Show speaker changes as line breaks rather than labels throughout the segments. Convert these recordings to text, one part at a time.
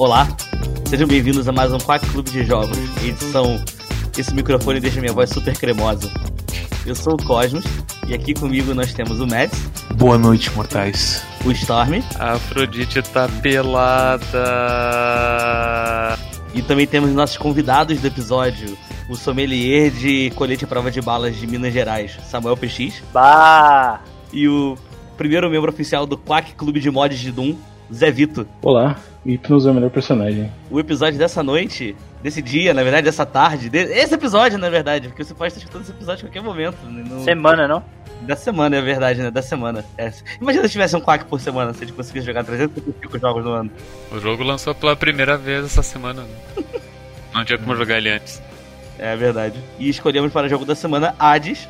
Olá, sejam bem-vindos a mais um Quack Clube de Jogos, edição Esse microfone deixa minha voz super cremosa. Eu sou o Cosmos e aqui comigo nós temos o Mads,
Boa noite, mortais.
o Storm
A Afrodite tá pelada.
e também temos nossos convidados do episódio, o sommelier de colete à prova de balas de Minas Gerais, Samuel PX,
Bah!
e o primeiro membro oficial do Quack Clube de Mods de Doom, Zé Vito.
Olá, Hypnos é o melhor personagem.
O episódio dessa noite, desse dia, na verdade, dessa tarde, de- esse episódio, na verdade, porque você pode estar escutando esse episódio a qualquer momento. né? No-
Semana, não?
Da semana, é verdade, né? Da semana. É. Imagina se tivesse um quack por semana, se a gente conseguisse jogar 355 jogos no ano.
O jogo lançou pela primeira vez essa semana. né? Não tinha como jogar ele antes.
É verdade. E escolhemos para o jogo da semana Hades,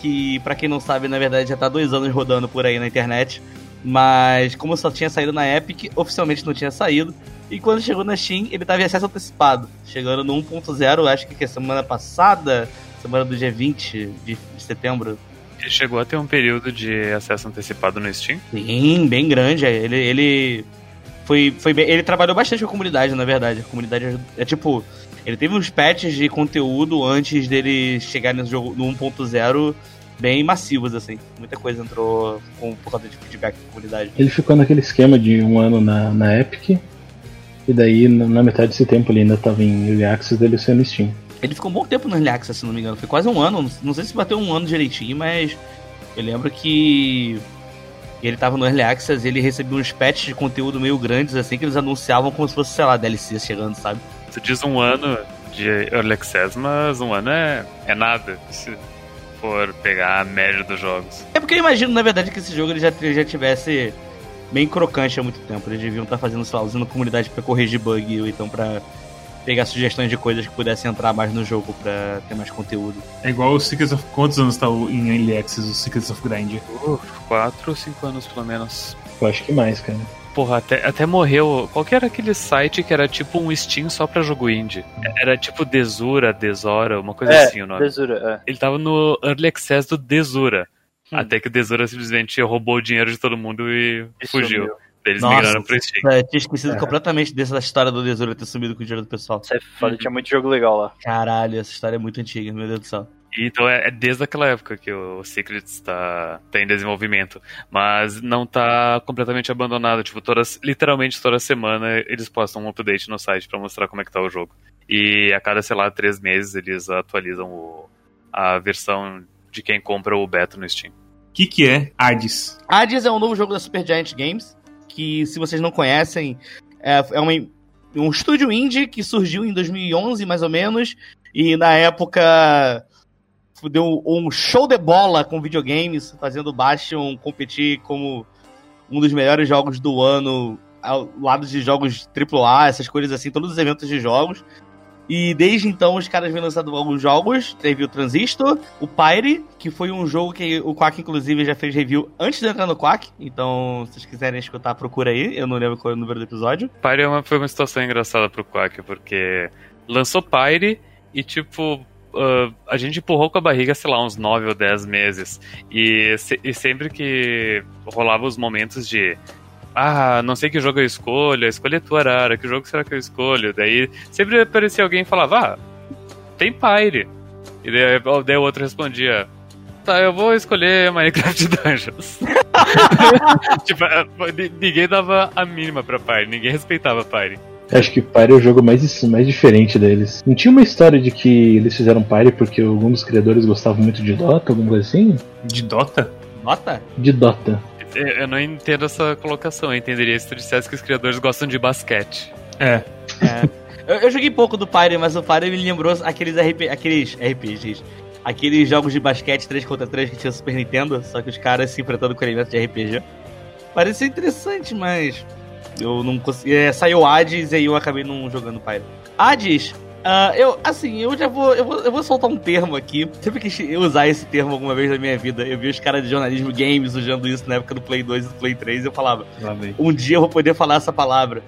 que pra quem não sabe, na verdade já tá há dois anos rodando por aí na internet. Mas como só tinha saído na Epic, oficialmente não tinha saído. E quando chegou na Steam, ele tava em acesso antecipado. Chegando no 1.0, acho que, é semana passada, semana do dia 20 de setembro.
Ele chegou a ter um período de acesso antecipado no Steam.
Sim, bem grande. é. Ele, ele foi, foi bem- ele trabalhou bastante com a comunidade, na verdade. A comunidade é tipo, ele teve uns patches de conteúdo antes dele chegar no jogo no 1.0 bem massivos assim. Muita coisa entrou com, por causa de feedback da comunidade.
Ele ficou naquele esquema de um ano na, na Epic, e daí na, metade desse tempo ele ainda tava em Early Access dele sendo no Steam.
Ele ficou um bom tempo no Early Access, se não me engano. Foi quase um ano. Não sei se bateu um ano direitinho, mas eu lembro que ele tava no Early Access e ele recebia uns patches de conteúdo meio grandes, assim, que eles anunciavam como se fosse, sei lá, DLC chegando, sabe?
Tu diz um ano de Early Access, mas um ano é, é nada. For pegar a média dos jogos.
É porque eu imagino, na verdade, que esse jogo ele já, ele já tivesse bem crocante há muito tempo. Eles deviam estar fazendo, sei lá, usando a comunidade pra corrigir bug ou então pra pegar sugestões de coisas que pudessem entrar mais no jogo pra ter mais conteúdo.
É igual o Secrets of. Quantos anos tá em Early Access o Secrets of Grind?
Uh, quatro ou cinco anos pelo menos.
Eu acho que mais, cara.
Porra, até, até morreu. Qual que era aquele site que era tipo um Steam só pra jogo indie? Era tipo Desura, Desora, uma coisa
É,
assim o nome.
Desura,
Ele tava no Early Access do Desura.
Hum.
Até que o Desura simplesmente roubou o dinheiro de todo mundo e
é.
fugiu.
Sumiu.
Eles
Nossa.
migraram pro Steam.
É, tinha esquecido
É.
completamente dessa história do Desura ter sumido com o dinheiro do pessoal.
Isso é foda, tinha muito jogo legal lá.
Caralho, essa história é muito antiga, meu Deus do céu.
Então é, é desde aquela época que o Secrets tá, tá em desenvolvimento. Mas não tá completamente abandonado. Tipo, todas, literalmente toda semana eles postam um update no site pra mostrar como é que tá o jogo. E a cada, sei lá, três meses eles atualizam o- a versão de quem compra o beta no Steam.
O que, que é Hades?
Hades é um novo jogo da Supergiant Games, que se vocês não conhecem, é, é uma- um estúdio indie que surgiu em 2011, mais ou menos, e na época deu um show de bola com videogames, fazendo o Bastion competir como um dos melhores jogos do ano, ao lado de jogos AAA, essas coisas assim, todos os eventos de jogos. E desde então os caras vêm lançando alguns jogos. Teve o Transistor, o Pyre, que foi um jogo que o Quack, inclusive, já fez review antes de entrar no Quack. Então, se vocês quiserem escutar, procura aí. Eu não lembro qual é o número do episódio.
Pyre é foi uma situação engraçada pro Quack, porque lançou Pyre e, tipo, ah, a gente empurrou com a barriga, sei lá, uns 9 ou 10 meses. E, se- e sempre que rolava os momentos de. Ah, não sei que jogo eu escolho, escolha tua Arara, que jogo será que eu escolho? Daí sempre aparecia alguém e falava, ah, tem Pyre. E daí, daí o outro respondia, tá, eu vou escolher Minecraft Dungeons. tipo, ah, ninguém dava a mínima pra Pyre, ninguém respeitava Pyre.
Acho que Pyre é o jogo mais, mais diferente deles. Não tinha uma história de que eles fizeram Pyre porque algum dos criadores gostava muito de Dota, alguma coisa assim?
De Dota?
Nota?
De Dota.
Eu eu não entendo essa colocação. Eu entenderia se tu dissesse que os criadores gostam de basquete.
É.
Eu, eu joguei pouco do Pyre, mas o Pyre me lembrou aqueles, RP, aqueles RPGs. Aqueles jogos de basquete 3 contra 3 que tinha Super Nintendo, só que os caras se enfrentando com elementos de RPG. Parecia interessante, mas eu não consegui. É, saiu Hades e aí eu acabei não jogando Pyre. Hades, ah, eu, assim, eu já vou eu, vou. eu vou soltar um termo aqui. Sempre quis usar esse termo alguma vez na minha vida. Eu vi os caras de jornalismo games usando isso na época do Play 2 e do Play 3 e eu falava, um dia eu vou poder falar essa palavra.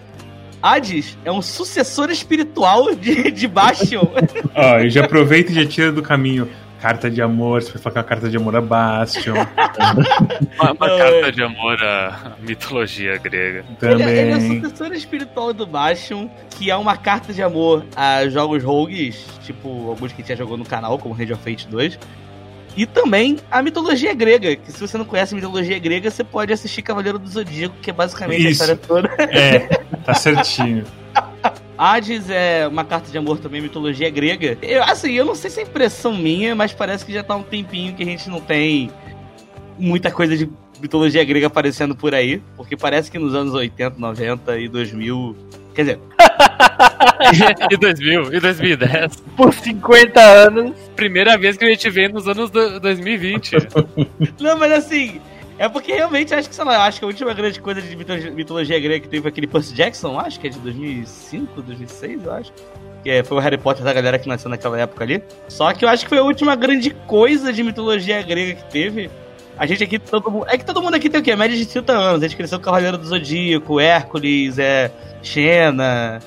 Hades é um sucessor espiritual de, de Bastion.
Ó, e já aproveita e já tira do caminho. Carta de amor, você pode falar que é uma carta de amor a Bastion
Uma, uma carta de amor à mitologia grega.
Ele, é- ele é o
também.
sucessor espiritual do Bastion, que é uma carta de amor a jogos rogues, tipo alguns que a gente já jogou no canal, como Rage of Fate 2. E também a mitologia grega, que se você não conhece a mitologia grega, você pode assistir Cavaleiro do Zodíaco, que é basicamente
Isso.
a história toda.
É, tá certinho.
Hades é uma carta de amor também, mitologia grega. Eu, assim, eu não sei se é impressão minha, mas parece que já tá um tempinho que a gente não tem muita coisa de mitologia grega aparecendo por aí. Porque parece que nos anos 80, 90 e 2000. Quer dizer,
e 2000, e 2010.
Por 50 anos.
Primeira vez que a gente vê nos anos do- 2020.
Não, mas assim, é porque realmente acho que, sei lá, acho que a última grande coisa de mitologia, mitologia grega que teve foi aquele Percy Jackson, acho que é de 2005, 2006, eu acho. Que é- foi o Harry Potter da galera que nasceu naquela época ali. Só que eu acho que foi a última grande coisa de mitologia grega que teve. A gente aqui, todo mundo. É que todo mundo aqui tem o quê? Média de 30 anos. A gente cresceu com o Cavaleiro do Zodíaco, Hércules, é. Xena.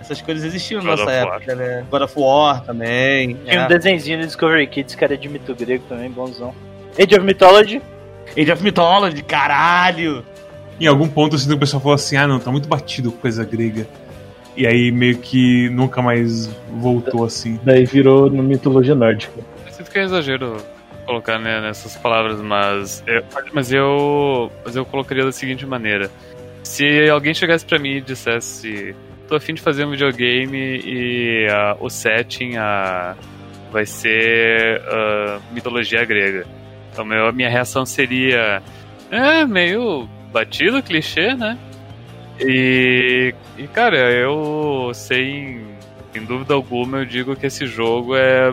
Essas coisas existiam na
God
nossa
War.
época, né? God of War também.
Tinha
é.
um desenhozinho no Discovery Kids que era de mito grego também, bonzão. Age of Mythology.
Age of Mythology, caralho!
Em algum ponto assim, o pessoal falou assim: ah, não, tá muito batido com coisa grega. E aí meio que nunca mais voltou assim.
Daí virou no mitologia nórdica.
Eu sinto que é exagero colocar né, nessas palavras, mas eu, mas eu mas eu colocaria da seguinte maneira: se alguém chegasse pra mim e dissesse, tô afim de fazer um videogame e ah, o setting ah, vai ser ah, mitologia grega, então meu, a minha reação seria, é meio batido, clichê, né? E, e cara, eu sem, sem dúvida alguma eu digo que esse jogo é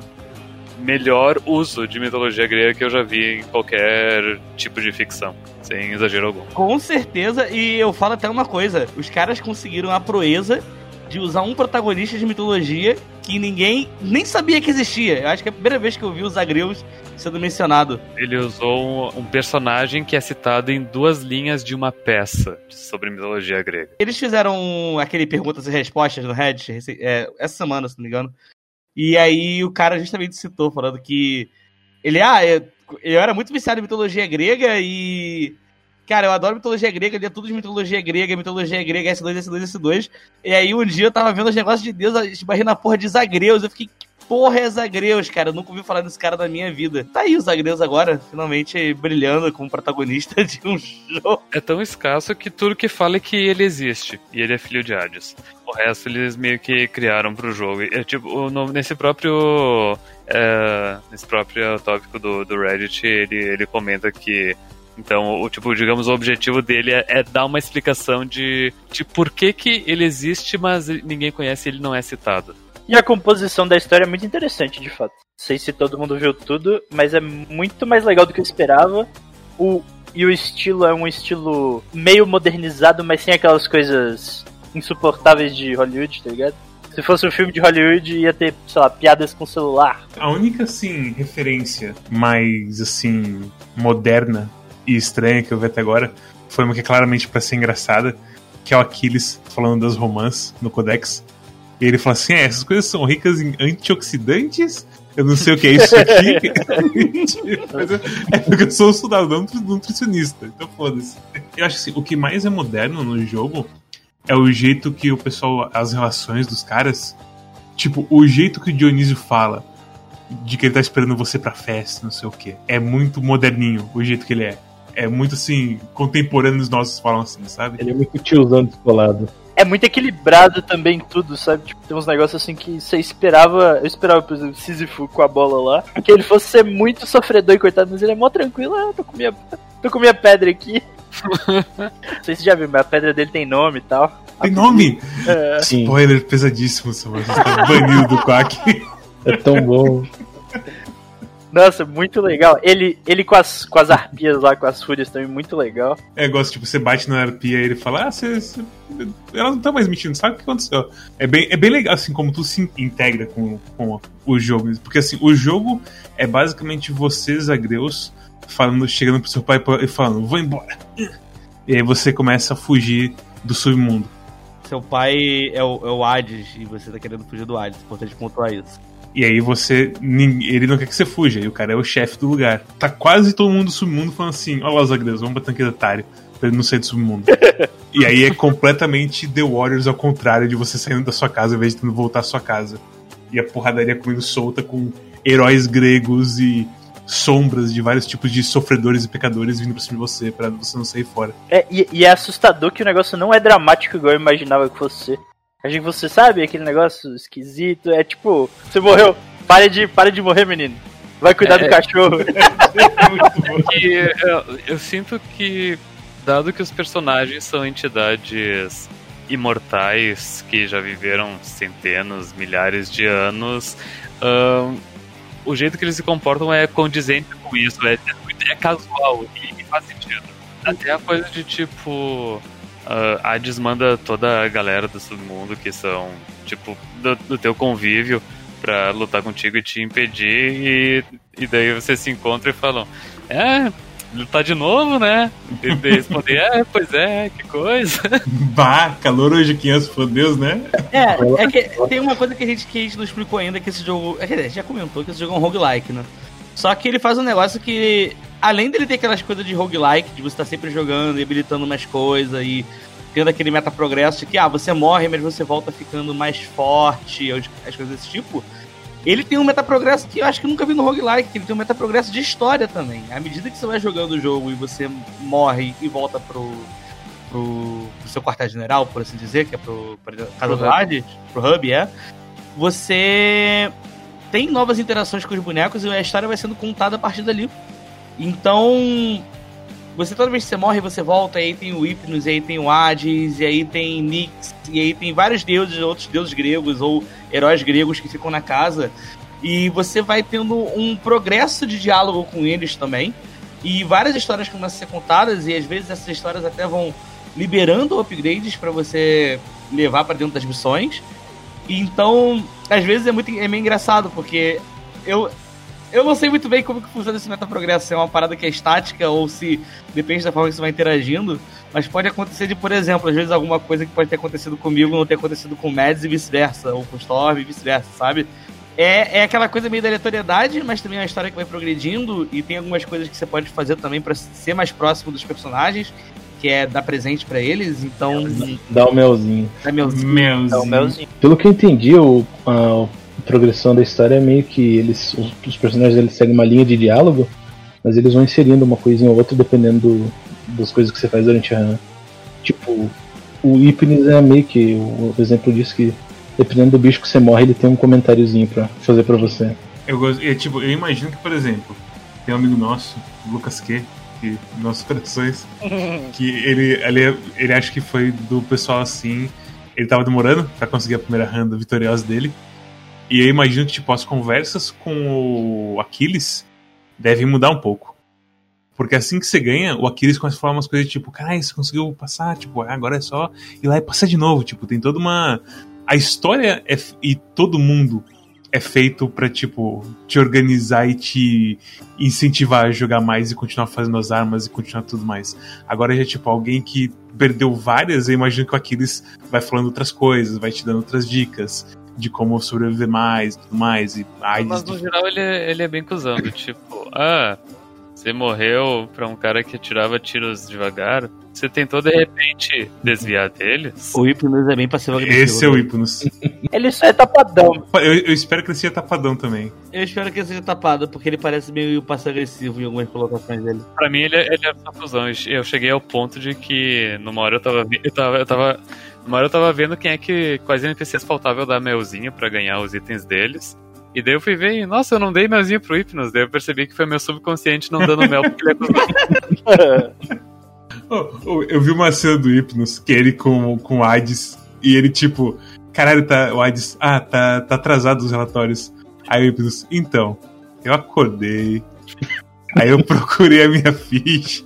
melhor uso de mitologia grega que eu já vi em qualquer tipo de ficção, sem exagero algum.
Com certeza, e eu falo até uma coisa: os caras conseguiram a proeza de usar um protagonista de mitologia que ninguém nem sabia que existia. Eu acho que é a primeira vez que eu vi os agreus sendo mencionado.
Ele usou um, um personagem que é citado em duas linhas de uma peça sobre mitologia grega.
Eles fizeram aquele perguntas e respostas no Reddit é, essa semana, se não me engano. E aí o cara justamente citou, falando que ele, ah, eu, eu era muito viciado em mitologia grega e. Cara, eu adoro mitologia grega, lia tudo de mitologia grega, mitologia grega, S2, S2, S2. E aí um dia eu tava vendo os negócios de Deus, esbarrei na porra de Zagreus. Eu fiquei, que porra é Zagreus, cara? Eu nunca ouvi falar desse cara na minha vida. Tá aí o Zagreus agora, finalmente brilhando como protagonista de um jogo.
É tão escasso que tudo que fala é que ele existe e ele é filho de Hades. O resto eles meio que criaram pro jogo. É tipo, nesse próprio. é, nesse próprio tópico do, do Reddit, ele, ele comenta que. Então, o tipo, digamos, o objetivo dele é, é dar uma explicação de, de por que, que ele existe, mas ninguém conhece e ele não é citado.
E a composição da história é muito interessante, de fato. Não sei se todo mundo viu tudo, mas é muito mais legal do que eu esperava. O, e o estilo é um estilo meio modernizado, mas sem aquelas coisas insuportáveis de Hollywood, tá ligado? Se fosse um filme de Hollywood, ia ter, sei lá, piadas com celular.
A única, assim, referência mais, assim, moderna e estranha que eu vi até agora foi uma que é claramente pra ser engraçada, que é o Aquiles falando das romãs no Codex. E ele fala assim: é, essas coisas são ricas em antioxidantes. Eu não sei o que é isso aqui. Eu- é porque eu sou um cidadão nutricionista, então foda-se. Eu acho assim, o que mais é moderno no jogo é o jeito que o pessoal, as relações dos caras, tipo, o jeito que o Dionísio fala de que ele tá esperando você pra festa, não sei o que. É muito moderninho o jeito que ele é. É muito assim, contemporâneos nossos falam assim, sabe?
Ele é muito tiozão descolado.
É muito equilibrado também tudo, sabe? Tipo, tem uns negócios assim que você esperava. Eu esperava, por exemplo, Sísifo com a bola lá. Que ele fosse ser muito sofredor e coitado, mas ele é mó tranquilo. Ah, tô com minha, tô com minha pedra aqui. Não sei se você já viu, mas a pedra dele tem nome e tal.
Tem nome!
É,
Sim,
Spoiler pesadíssimo, Samuel. Você tá banido do Quack.
é tão bom.
nossa, muito legal. Ele, ele com, as, com as arpias lá, com as fúrias também, muito legal.
É, gosto, tipo, você bate na arpia e ele fala, ah, você, você- Ela não tá mais mentindo, sabe o que aconteceu? É bem, é bem legal, assim, como tu se integra com, com o jogo. Porque, assim, o jogo é basicamente você, Zagreus, falando, chegando pro seu pai e falando, vou embora. E aí você começa a fugir do submundo.
Seu pai é o, é o Hades e você tá querendo fugir do Hades. Importante pontuar isso.
E aí você. Ele não quer que você fuja, e o cara é o chefe do lugar. Tá quase todo mundo do submundo falando assim: Olha lá os agredos, vamos tanque de otário. Pra ele não sair do submundo. e aí é completamente The Warriors ao contrário de você saindo da sua casa ao invés de tendo voltar à sua casa. E a porradaria comendo solta com heróis gregos e sombras de vários tipos de sofredores e pecadores vindo pra cima de você, pra você não sair fora.
É, e, e é assustador que o negócio não é dramático igual eu imaginava que fosse. Achei que você sabe aquele negócio esquisito. É tipo, você morreu, pare de, pare de morrer, menino. Vai cuidar do
É.
cachorro.
E eu, eu sinto que, dado que os personagens são entidades imortais que já viveram centenas, milhares de anos, ahn, o jeito que eles se comportam é condizente com isso, é, é, é casual e, e faz sentido. Até a coisa de tipo. Uh, Hades manda toda a galera do submundo que são, tipo, do, do teu convívio pra lutar contigo e te impedir, e, e daí você se encontra e falam: É, lutar de novo, né? E responder: É, pois é, que coisa.
Bah, calor hoje 500, por Deus, né?
É, é que tem uma coisa que a gente, que a gente não explicou ainda, que esse jogo. Quer dizer, a gente já comentou que esse jogo é um roguelike, né? Só que ele faz um negócio que, além dele ter aquelas coisas de roguelike, de você estar sempre jogando e habilitando mais coisas e tendo aquele meta-progresso de que, ah, você morre, mas você volta ficando mais forte, as coisas desse tipo. Ele tem um meta-progresso que eu acho que eu nunca vi no roguelike, que ele tem um meta-progresso de história também. À medida que você vai jogando o jogo e você morre e volta pro, pro, pro seu quartel-general, por assim dizer, que é pro, casa do. Hades, pro hub, é. Você tem novas interações com os bonecos e a história vai sendo contada a partir dali. Então, você toda vez que você morre, você volta, e aí tem o Hypnos, e aí tem o Hades, e aí tem Nyx, e aí tem vários deuses, outros deuses gregos ou heróis gregos que ficam na casa. E você vai tendo um progresso de diálogo com eles também. E várias histórias começam a ser contadas, e às vezes essas histórias até vão liberando upgrades para você levar para dentro das missões. Então, às vezes é muito é meio engraçado, porque eu eu não sei muito bem como que funciona esse metaprogresso, se é uma parada que é estática ou se depende da forma que você vai interagindo, mas pode acontecer de, por exemplo, às vezes alguma coisa que pode ter acontecido comigo não ter acontecido com o Mads e vice-versa, ou com o Storm e vice-versa, sabe? É, é aquela coisa meio da aleatoriedade, mas também é uma história que vai progredindo e tem algumas coisas que você pode fazer também pra ser mais próximo dos personagens, que é dar presente pra eles, então
Dá o melzinho.
é meu
Meus.
É o melzinho.
Pelo que eu entendi, o, a, a progressão da história é meio que eles. Os, os personagens eles seguem uma linha de diálogo, mas eles vão inserindo uma coisinha ou outra dependendo do- das coisas que você faz durante a run. Tipo, o Hypnis é meio que o, o exemplo disso que dependendo do bicho que você morre, ele tem um comentáriozinho pra fazer pra você.
Eu, gosto, é, tipo, eu imagino que, por exemplo, tem um amigo nosso, o Lucas Q, que nossos corações, que ele, ele, ele acha que foi do pessoal assim. Ele tava demorando pra conseguir a primeira randa vitoriosa dele. E eu imagino que, tipo, as conversas com o Aquiles devem mudar um pouco. Porque assim que você ganha, o Aquiles começa a falar umas coisas tipo, caralho, você conseguiu passar, tipo, agora é só ir lá e passar de novo. Tipo, tem toda uma. A história é, e todo mundo é feito pra, tipo, te organizar e te incentivar a jogar mais e continuar fazendo as armas e continuar tudo mais. Agora já, tipo, alguém que perdeu várias, eu imagino que o Aquiles vai falando outras coisas, vai te dando outras dicas de como sobreviver mais e tudo mais. E AIDS
Mas no geral ele, é- ele é bem cuzão, tipo, ah, você morreu pra um cara que atirava tiros devagar, você tentou de repente desviar deles?
O Hypnos é bem passivo-agressivo.
Esse é o Hypnos.
Ele só é tapadão.
Eu, eu espero que ele seja tapadão também.
Eu espero que ele seja tapado, porque ele parece meio passivo-agressivo em algumas colocações dele.
Pra mim ele, é- ele é só cuzão. Eu cheguei ao ponto de que numa hora eu tava, eu tava, eu tava numa hora eu tava vendo quem é que quais NPCs faltava eu dar melzinho pra ganhar os itens deles. E daí eu fui ver e, nossa, eu não dei melzinho pro Hypnos. Daí eu percebi que foi meu subconsciente não dando mel porque ele é.
Oh, oh, eu vi uma cena do Hypnos, que ele com, com AIDS, e ele tipo, caralho, tá, o AIDS, ah, tá, tá atrasado os relatórios. Aí o Hypnos, então, eu acordei, aí eu procurei a minha ficha,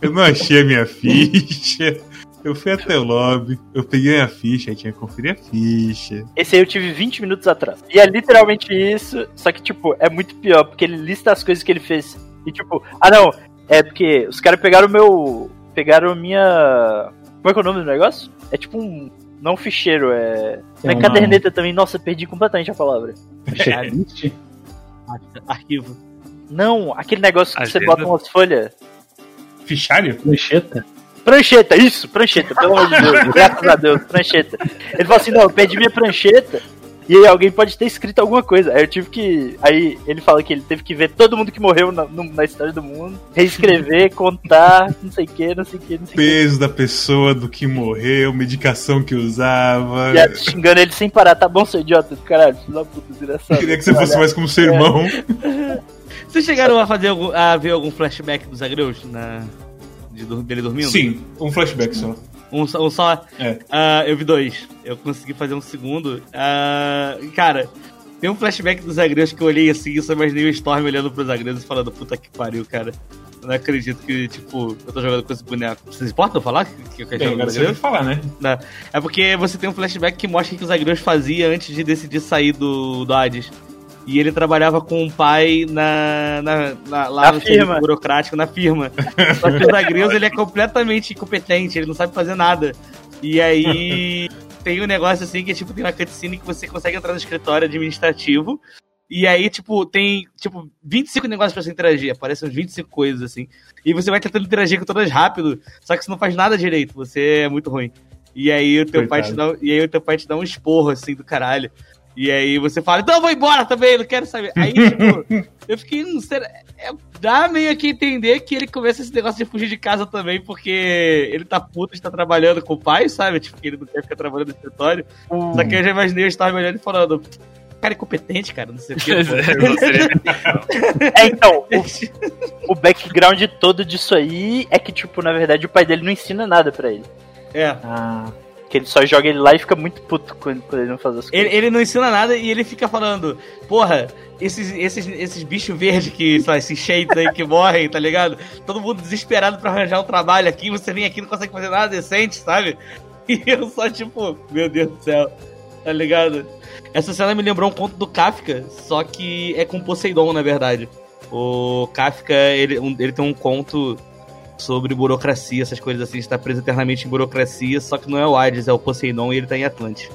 eu não achei a minha ficha, eu fui até o lobby, eu peguei a ficha, aí tinha que conferir a ficha.
Esse aí eu tive 20 minutos atrás. E é literalmente isso, só que, tipo, é muito pior, porque ele lista as coisas que ele fez. E, tipo, ah, não, é porque os caras pegaram o meu. Pegaram minha. Como é que é o nome do negócio? É tipo um. Não ficheiro, é. Não é
uma-
caderneta também. Nossa, perdi completamente a palavra.
Checklist?
Arquivo.
Não, aquele negócio que você bota umas folhas.
Fichário?
Prancheta?
Prancheta, isso, prancheta, pelo amor de Deus, graças a Deus, prancheta. Ele falou assim: não, eu perdi minha prancheta. E aí alguém pode ter escrito alguma coisa. Aí eu tive que. Aí ele fala que ele teve que ver todo mundo que morreu na, na história do mundo, reescrever, contar, não sei o que, não sei o que, não sei o que.
Peso da pessoa, do que morreu, medicação que usava.
E aí, xingando ele sem parar, tá bom, seu idiota caralho, filho da puta, desgraçado.
Queria que você fosse mais como seu irmão.
Vocês chegaram a fazer algum, a ver algum flashback dos Agreus na de, dele dormindo?
Sim, um flashback só.
Um, só- um só.
É.
Ah, eu vi dois. Eu consegui fazer um segundo. Ah, cara, tem um flashback dos Agreus que eu olhei assim e só imaginei o Storm olhando pros Agreus e falando, puta que pariu, cara. Eu não acredito que, tipo, eu tô jogando com esse boneco. Vocês importam falar que, que eu quero
Bem,
jogar
falar, né?
Não. É porque você tem um flashback que mostra o que os Agreus faziam antes de decidir sair do, do Hades. E ele trabalhava com o pai na, na, na- lá
Na
no
firma.
burocrático, na firma. Só que os Agreus, ele é completamente incompetente, ele não sabe fazer nada. E aí tem um negócio assim que, tipo, tem uma cutscene que você consegue entrar no escritório administrativo. E aí, tipo, tem, tipo, 25 negócios pra você interagir. Aparecem uns 25 coisas, assim. E você vai tentando interagir com todas rápido, só que você não faz nada direito. Você é muito ruim. E aí o teu pai te dá, e aí o teu pai te dá um esporro, assim, do caralho. E aí você fala, então eu vou embora também, não quero saber. Aí, tipo, eu fiquei, hum, será... é, dá meio que entender que ele começa esse negócio de fugir de casa também, porque ele tá puto de estar trabalhando com o pai, sabe? Tipo, que ele não quer ficar trabalhando no escritório. Só que eu já imaginei eu estar olhando e falando, cara incompetente, cara, não sei o que.
Não seria-
É, então, o, o background todo disso aí é que, tipo, na verdade o pai dele não ensina nada pra ele.
É.
Ah,
Que ele só joga ele lá e fica muito puto quando, quando ele não faz as coisas.
Ele, ele não ensina nada e ele fica falando, porra, esses, esses, esses bichos verdes que, sei lá, esses shades aí que morrem, tá ligado? Todo mundo desesperado pra arranjar um trabalho aqui, você vem aqui e não consegue fazer nada decente, sabe? E eu só, tipo, meu Deus do céu, tá ligado? Essa cena me lembrou um conto do Kafka, só que é com Poseidon, na verdade. O Kafka, ele, um- ele tem um conto sobre burocracia, essas coisas assim, está preso eternamente em burocracia, só que não é o Hades, é o Poseidon e ele tá em Atlante.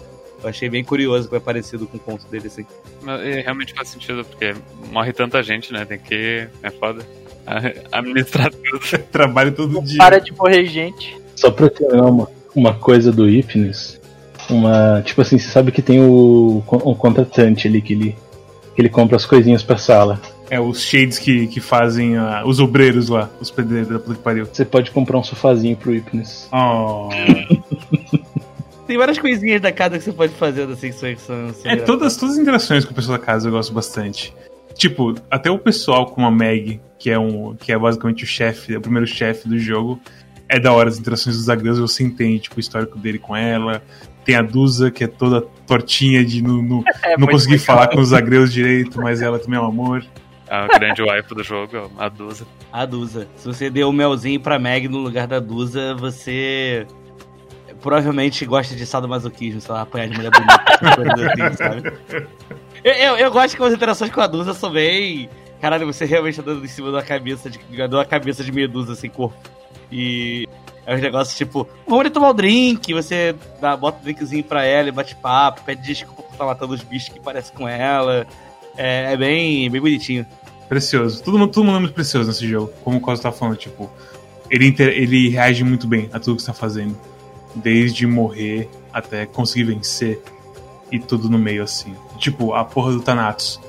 Eu achei bem curioso que é parecido com o conto dele, assim.
Mas, é, realmente faz sentido, porque morre tanta gente, né? Tem que. É foda. Administrar tudo.
trabalho todo dia.
Para de morrer gente.
Só pra terminar uma, uma coisa do Ifnis, uma. Tipo assim, você sabe que tem o um contratante ali que ele, que ele compra as coisinhas pra sala.
É os shades que, que fazem ah, os obreiros lá, os pedreiros da puta que pariu.
Você pode comprar um sofazinho pro Ifnis.
Oh.
Tem várias coisinhas da casa que você pode fazer assim que são.
É, todas, todas as interações com o pessoal da casa eu gosto bastante. Tipo, até o pessoal com a Meg, que é, um, que é basicamente o chefe, o primeiro chefe do jogo, é da hora as interações dos Agreus, você entende tipo, o histórico dele com ela. Tem a Dusa, que é toda tortinha de não, não,
É
não conseguir
legal.
falar com os Agreus direito, mas ela também é um amor.
A grande wife do jogo, a Dusa.
A Dusa. Se você deu o melzinho pra Meg no lugar da Dusa, você provavelmente gosta de sadomasoquismo, sei lá, apanhar de mulher bonita, assim, sabe? Eu, eu, eu gosto que as interações com a Dusa são bem. Caralho, você realmente tá dando em cima da cabeça de, uma cabeça de medusa sem corpo. E é uns negócios tipo, vamos ali tomar um drink, você dá, bota um drinkzinho pra ela e bate papo, pede desculpa por estar matando os bichos que parecem com ela. É, é bem, bem bonitinho.
Precioso. Todo mundo, todo mundo é muito precioso nesse jogo. Como o Costa tá falando, tipo, ele, inter- ele reage muito bem a tudo que você tá fazendo. Desde morrer até conseguir vencer. E tudo no meio, assim. Tipo, a porra do Thanatos.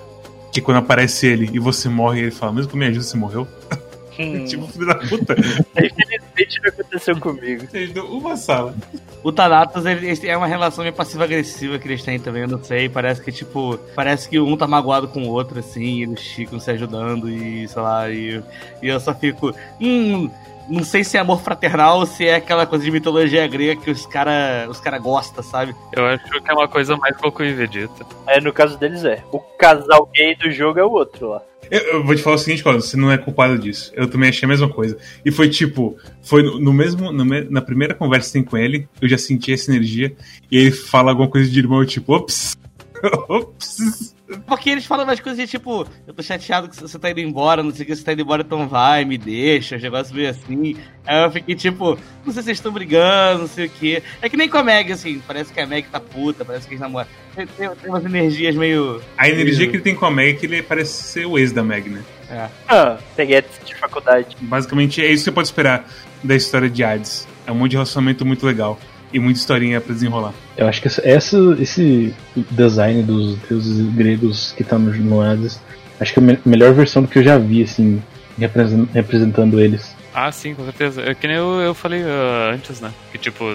Que quando aparece ele e você morre, ele fala, mesmo que me ajuda, você morreu?
Hum,
tipo, filho da puta.
infelizmente não aconteceu comigo.
Você deu uma sala.
O Thanatos, ele, ele é uma relação meio passiva-agressiva que eles têm também, eu não sei. Parece que, tipo, parece que um tá magoado com o outro, assim, e eles ficam se ajudando e, sei lá, e, e eu só fico. Hum, não sei se é amor fraternal ou se é aquela coisa de mitologia grega que os cara, os cara gostam, sabe?
Eu acho que é uma coisa mais Goku e Vegeta.
É, no caso deles é. O casal gay do jogo é o outro lá.
Eu, eu vou te falar o seguinte, Costa, você não é culpado disso. Eu também achei a mesma coisa. E foi tipo, foi no, no mesmo. no na primeira conversa que tem com ele, eu já senti essa energia. E ele fala alguma coisa de irmão, tipo, ops. Ops.
Porque eles falam umas coisas de tipo, eu tô chateado que você tá indo embora, não sei o que, você tá indo embora, então vai, me deixa, os negócios meio assim. Aí eu fiquei tipo, não sei se vocês estão brigando, não sei o que. É que nem com a Meg, assim, parece que a Meg tá puta, parece que eles namoram. Tem, tem, tem umas energias meio.
A energia que ele tem com a Meg é que ele parece ser o ex da Meg, né?
É.
Ah, peguei de faculdade.
Basicamente é isso que você pode esperar da história de Hades. É um monte de relacionamento muito legal e muita historinha pra desenrolar.
Eu acho que essa, esse design dos deuses gregos que tá no, no Hades, acho que é a me- melhor versão do que eu já vi, assim, represen- representando eles.
Ah, sim, com certeza. É que nem eu, eu falei ah, antes, né? Que, tipo,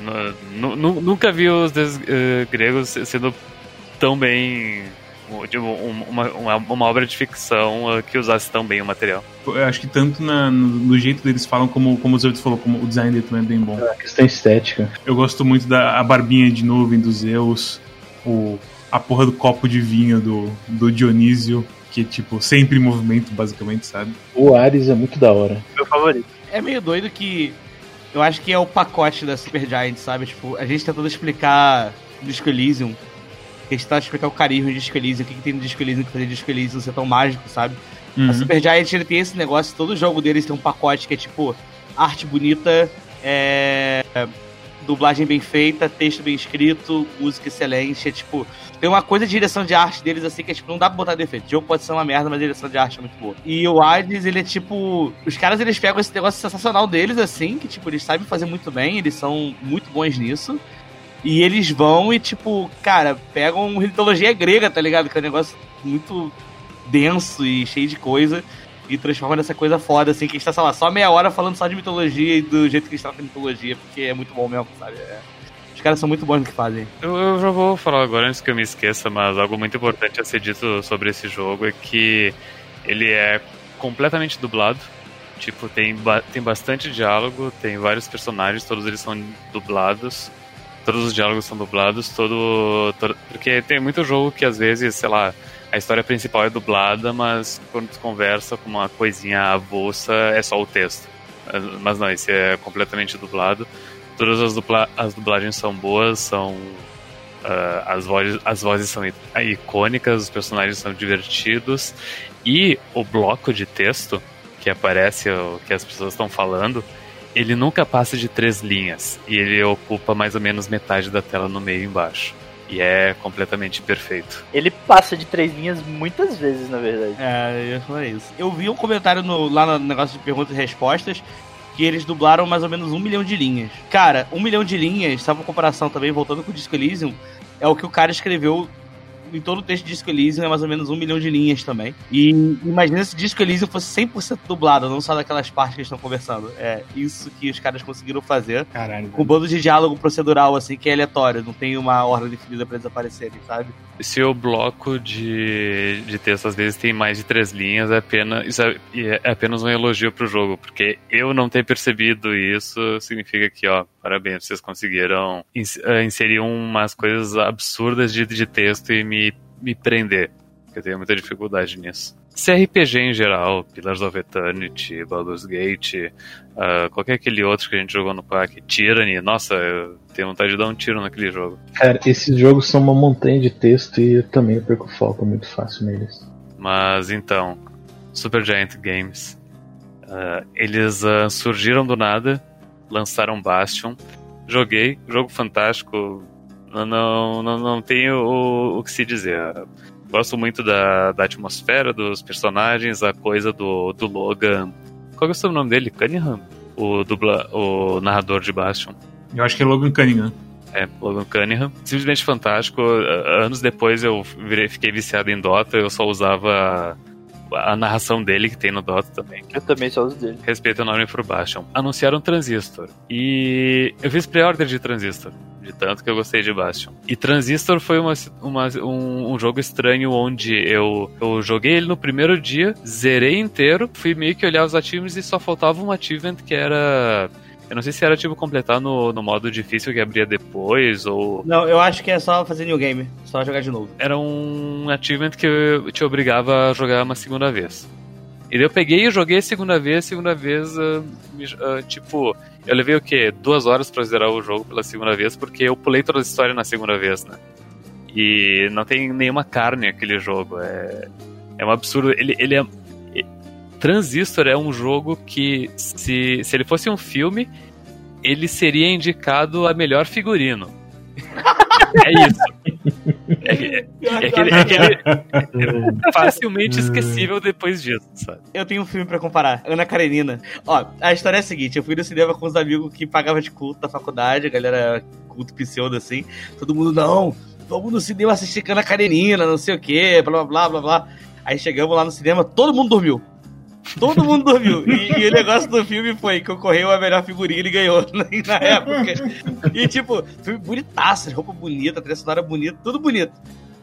nu- nu- nunca vi os deuses eh, gregos sendo tão bem. Tipo, um- uma, uma, uma obra de ficção ah, que usasse tão bem o material.
Eu acho que tanto na- no, no jeito deles falam, como, como o Zeus falou, como o design dele também é bem bom.
A questão estética.
Eu gosto muito da a barbinha de nuvem do Zeus, o, a porra do copo de vinho do, do Dionísio, que é tipo sempre em movimento, basicamente, sabe?
O Ares é muito da hora.
Meu favorito.
É meio doido que. Eu acho que é o pacote da Super Giant, sabe? Tipo, a gente tentando explicar Disco Elysium. A gente tá explicar o carisma de Disco Elysium, o que, que tem no Disco Elysium que fazer Disco Elysium ser tão mágico, sabe? A
Uhum.
Super Giant ele tem esse negócio, todo jogo deles tem um pacote que é tipo arte bonita, é, dublagem bem feita, texto bem escrito, música excelente, é tipo. Tem uma coisa de direção de arte deles assim que é tipo, não dá pra botar defeito. O jogo pode ser uma merda, mas a direção de arte é muito boa. E o Hades, ele é tipo. Os caras eles pegam esse negócio sensacional deles, assim, que tipo, eles sabem fazer muito bem, eles são muito bons nisso. E eles vão e, tipo, cara, pegam mitologia grega, tá ligado? Que é um negócio muito denso e cheio de coisa. E transforma nessa coisa foda, assim, que a gente tá, sei lá, só meia hora falando só de mitologia e do jeito que a gente trata a mitologia, porque é muito bom mesmo, sabe? É- Os caras são muito bons no que fazem.
Eu, eu já vou falar agora antes que eu me esqueça, mas algo muito importante a ser dito sobre esse jogo é que ele é completamente dublado. Tipo, tem, ba- tem bastante diálogo, tem vários personagens, todos eles são dublados. Todos os diálogos são dublados, todo, todo- Porque tem muito jogo que às vezes, sei lá, a história principal é dublada, mas quando tu conversa com uma coisinha avulsa é só o texto. Mas não, esse é completamente dublado. Todas as, dubla as dublagens são boas, são. ah, as, vozes, as vozes são i- icônicas, os personagens são divertidos. E o bloco de texto que aparece, o que as pessoas estão falando, ele nunca passa de três linhas. E ele ocupa mais ou menos metade da tela no meio e embaixo. E é completamente perfeito.
Ele passa de três linhas muitas vezes, na verdade.
É, eu ia falar isso. Eu vi um comentário no- lá no negócio de perguntas e respostas que eles dublaram mais ou menos um milhão de linhas. Cara, um milhão de linhas, só uma comparação também, voltando com o Disco Elysium, é o que o cara escreveu em todo o texto de Disco Elysium, é mais ou menos um milhão de linhas também. E imagina se Disco Elysium fosse 100% dublado, não só daquelas partes que estão conversando. É isso que os caras conseguiram fazer.
Caralho.
Com um bando de diálogo procedural, assim, que é aleatório, não tem uma ordem definida pra eles aparecerem, sabe?
Se o bloco de, de texto às vezes tem mais de três linhas, é apenas, isso é, é apenas um elogio pro jogo, porque eu não ter percebido isso significa que, ó, parabéns, vocês conseguiram eh, inserir umas coisas absurdas de, de texto e me, me prender. porque Eu tenho muita dificuldade nisso. CRPG em geral, Pillars of Eternity, Baldur's Gate, ah, qualquer aquele outro que a gente jogou no parque, Tyranny, nossa, eu tenho vontade de dar um tiro naquele jogo.
Cara, esses jogos são uma montanha de texto e eu também perco foco muito fácil neles.
Mas então, Supergiant Games, ah, eles ah, surgiram do nada, lançaram Bastion, joguei, jogo fantástico, não, não, não, não tenho o, o que se dizer. Gosto muito da, da atmosfera, dos personagens, a coisa do, do Logan. Qual que é o sobrenome dele? Cunningham? O, dubla, o narrador de Bastion.
Eu acho que é Logan Cunningham.
É, Logan Cunningham. Simplesmente fantástico. Anos depois eu virei- fiquei viciado em Dota, eu só usava a, narração dele que tem no Dota também.
Eu também só uso dele.
Respeito enorme pro Bastion. Anunciaram Transistor. E eu fiz pre-order de Transistor. De tanto que eu gostei de Bastion. E Transistor foi uma, uma- um, um jogo estranho onde eu, eu joguei ele no primeiro dia, zerei inteiro, fui meio que olhar os achievements e só faltava um achievement que era. Eu não sei se era tipo completar no, no modo difícil que abria depois, ou
Não, eu acho que é só fazer new game, só jogar de novo.
era um achievement que te obrigava a jogar uma segunda vez. E daí eu peguei e joguei a segunda vez, segunda vez, me- ah, tipo, eu levei o quê? Duas horas pra zerar o jogo pela segunda vez, porque eu pulei toda a história na segunda vez, né? E não tem nenhuma carne aquele jogo. É, é um absurdo. Ele, ele é. Transistor é um jogo que, se, se ele fosse um filme, ele seria indicado a melhor figurino. É isso. É, é, é aquele, é aquele- é facilmente esquecível depois disso, sabe?
Eu tenho um filme pra comparar, Ana Karenina. Ó, a história é a seguinte: eu fui no cinema com uns amigos que pagavam de culto da faculdade, a galera culto pseudo assim. Todo mundo, não, vamos no cinema assistir Ana Karenina, não sei o que, blá blá blá blá blá. Aí chegamos lá no cinema, todo mundo dormiu. Todo mundo dormiu. E, e o negócio do filme foi que ocorreu a melhor figurinha e ganhou na época. E tipo, filme bonitaço, roupa bonita, trilha sonora bonita, tudo bonito.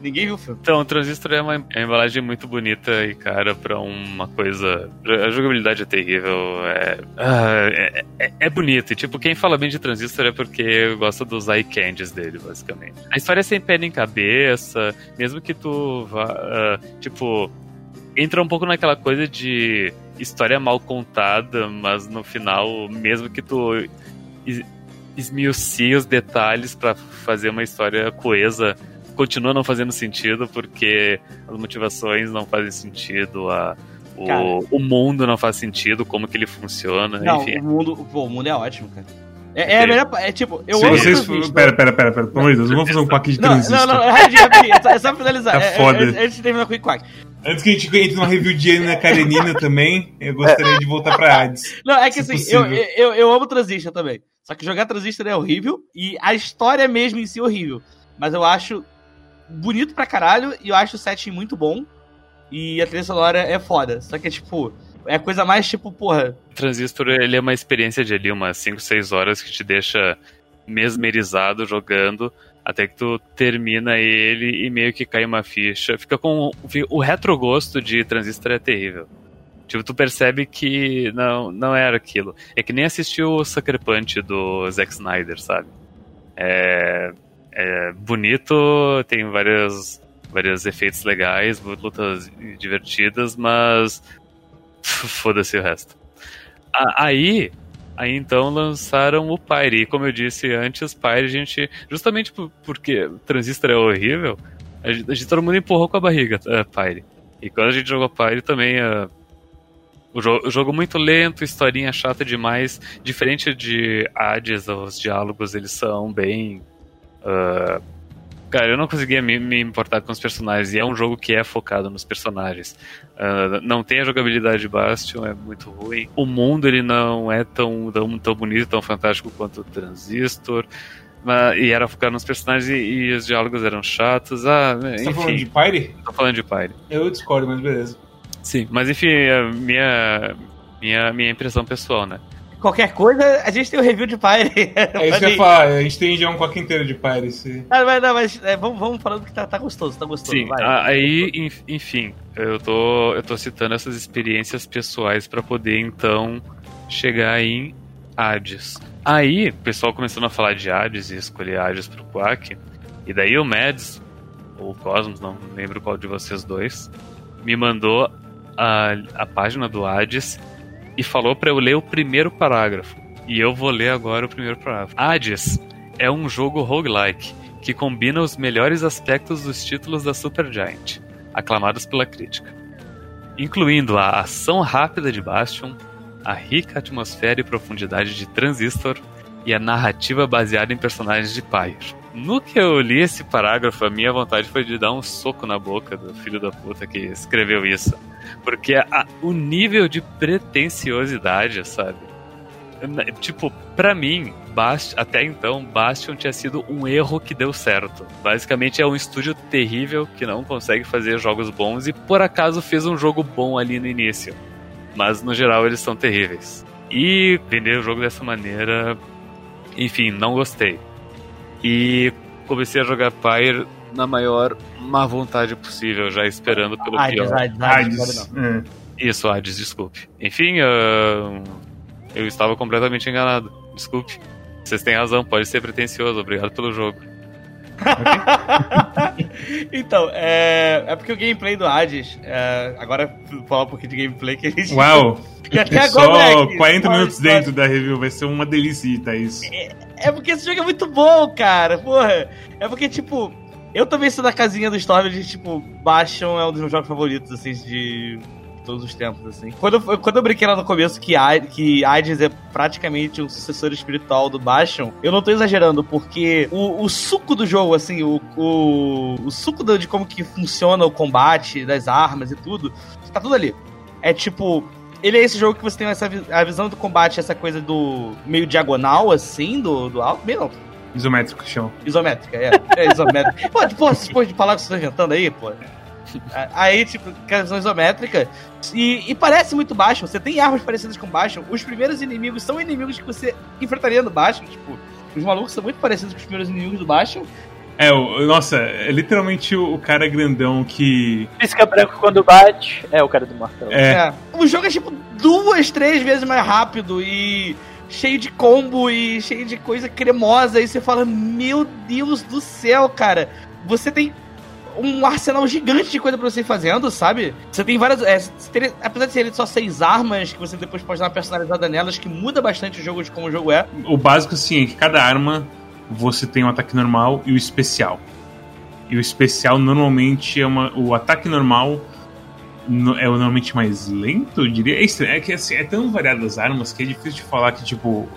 Ninguém viu o filme.
Então, o Transistor é uma, é embalagem muito bonita e cara pra uma coisa. A jogabilidade é terrível. É, ah, é, é, é bonito. E, tipo, quem fala bem de Transistor é porque gosta dos eye candies dele, basicamente. A história é sem pé nem cabeça, mesmo que tu vá. ah, tipo, entra um pouco naquela coisa de história mal contada, mas no final, mesmo que tu es- esmiucie os detalhes pra fazer uma história coesa, continua não fazendo sentido porque as motivações não fazem sentido, a,
Cara.
o, o mundo não faz sentido, como que ele funciona,
Não,
enfim.
o mundo, pô, o mundo é ótimo, cara. É, é a melhor. É tipo, eu
Se
amo
vocês. Pera, pera, pera, pera. Pelo amor de Deus, não vamos fazer um quack de
Não,
transistor.
não, não, rapidinho, rapidinho. É só, é só finalizar.
Tá
É,
foda.
Antes antes de terminar com o Quack.
Antes que a gente entre numa review de Ana Karenina também, eu gostaria de voltar pra Hades.
Não, é que assim, eu, eu, eu amo Transistor também. Só que jogar Transistor é horrível e a história mesmo em si é horrível. Mas eu acho bonito pra caralho e eu acho o setting muito bom. E a trilha sonora é foda. Só que é tipo, é a coisa mais tipo, porra.
Transistor, ele é uma experiência de ali, umas 5, 6 horas que te deixa mesmerizado jogando, até que tu termina ele e meio que cai uma ficha. Fica com. O retrogosto de Transistor é terrível. Tipo, tu percebe que não, não era aquilo. É que nem assistir o Sucker Punch do Zack Snyder, sabe? É, é bonito, tem várias, vários efeitos legais, lutas divertidas, mas foda-se o resto. Aí, aí então lançaram o Pyre. E como eu disse antes, Pyre a gente, justamente por- porque Transistor é horrível, a gente, a gente- todo mundo empurrou com a barriga uh, Pyre. E quando a gente jogou Pyre também, ah, o, jo- o jogo muito lento, historinha chata demais. Diferente de Hades, os diálogos eles são bem. ah, cara, eu não conseguia me, me importar com os personagens. E é um jogo que é focado nos personagens. Ah, não tem a jogabilidade de Bastion, é muito ruim. O mundo ele não é tão, tão, tão bonito, tão fantástico quanto o Transistor. Mas, e era focado nos personagens e, e os diálogos eram chatos. Ah,
Você tá falando de
enfim,
Pyre?
tô falando de Pyre.
Eu discordo, mas beleza.
Sim, mas enfim, a minha, minha, minha impressão pessoal, né?
Qualquer coisa, a gente tem o review de Pyre.
É isso que eu ia falar, a gente tem já um quack inteiro de Pyre. Se...
Ah, mas, não, mas é, vamos, vamos falando que tá, tá gostoso, tá gostoso.
Sim,
vai.
a- aí, enf- enfim, eu tô, eu tô citando essas experiências pessoais pra poder então chegar em Hades. Aí, o pessoal começando a falar de Hades e escolher Hades pro Quack, e daí o Mads, ou o Cosmos, não lembro qual de vocês dois, me mandou a, a página do Hades e falou pra eu ler o primeiro parágrafo. E eu vou ler agora o primeiro parágrafo. Hades é um jogo roguelike que combina os melhores aspectos dos títulos da Supergiant, aclamados pela crítica, incluindo a ação rápida de Bastion, a rica atmosfera e profundidade de Transistor e a narrativa baseada em personagens de Pyre. No que eu li esse parágrafo, a minha vontade foi de dar um soco na boca do filho da puta que escreveu isso. Porque a- o nível de pretensiosidade, sabe? Tipo, pra mim, Bast até então, Bastion tinha sido um erro que deu certo. Basicamente é um estúdio terrível que não consegue fazer jogos bons e por acaso fez um jogo bom ali no início. Mas no geral eles são terríveis. E vender o jogo dessa maneira, enfim, não gostei. E comecei a jogar Pyre na maior má vontade possível, já esperando pelo
Hades,
pior.
Hades, Hades,
Hades. É.
Isso, Hades, desculpe. Enfim, ahn, eu estava completamente enganado. Desculpe. Vocês têm razão, pode ser pretencioso. Obrigado pelo jogo.
então, é, é porque o gameplay do Hades. é, agora falar um pouquinho de gameplay que a gente.
Uau!
que até
Só
agora, moleque,
40
só-
minutos
só-
dentro da review, vai ser uma delícia, Thaís.
É porque esse jogo é muito bom, cara. Porra. É porque, tipo, Eu também sou da casinha do Storm de, tipo, Bastion é um dos meus jogos favoritos, assim, de todos os tempos, assim. Quando, eu- quando eu brinquei lá no começo que, que Hades é praticamente um sucessor espiritual do Bastion, eu não tô exagerando, porque o, o suco do jogo, assim, o, o, o suco de como que funciona o combate, das armas e tudo, tá tudo ali. É tipo... Ele é esse jogo que você tem essa a visão do combate, essa coisa do meio diagonal, assim, do, do alto. Meio não,
Isométrico que chama.
Isométrica, é. É isométrica. pô, pô, vocês podem falar que vocês estão inventando aí, pô. Aí, tipo, aquela visão isométrica. E, e parece muito baixo. Você tem armas parecidas com baixo. Os primeiros inimigos são inimigos que você enfrentaria no baixo. Tipo, os malucos são muito parecidos com os primeiros inimigos do baixo.
É, o, nossa, é literalmente o, o cara grandão que.
Pisca branco quando bate. É o cara do martelo.
É,
É. O jogo é, tipo, duas, três vezes mais rápido e cheio de combo e cheio de coisa cremosa. E você fala, meu Deus do céu, cara. Você tem um arsenal gigante de coisa pra você ir fazendo, sabe? Você tem várias. é, apesar de serem só seis armas, que você depois pode dar uma personalizada nelas, que muda bastante o jogo de como o jogo é.
o básico assim é que cada arma você tem um ataque normal e o especial. E o especial normalmente é uma. O ataque normal no- é o normalmente mais lento, eu diria. É, estranho, é que assim, é tão variado as armas que é difícil de falar que, tipo,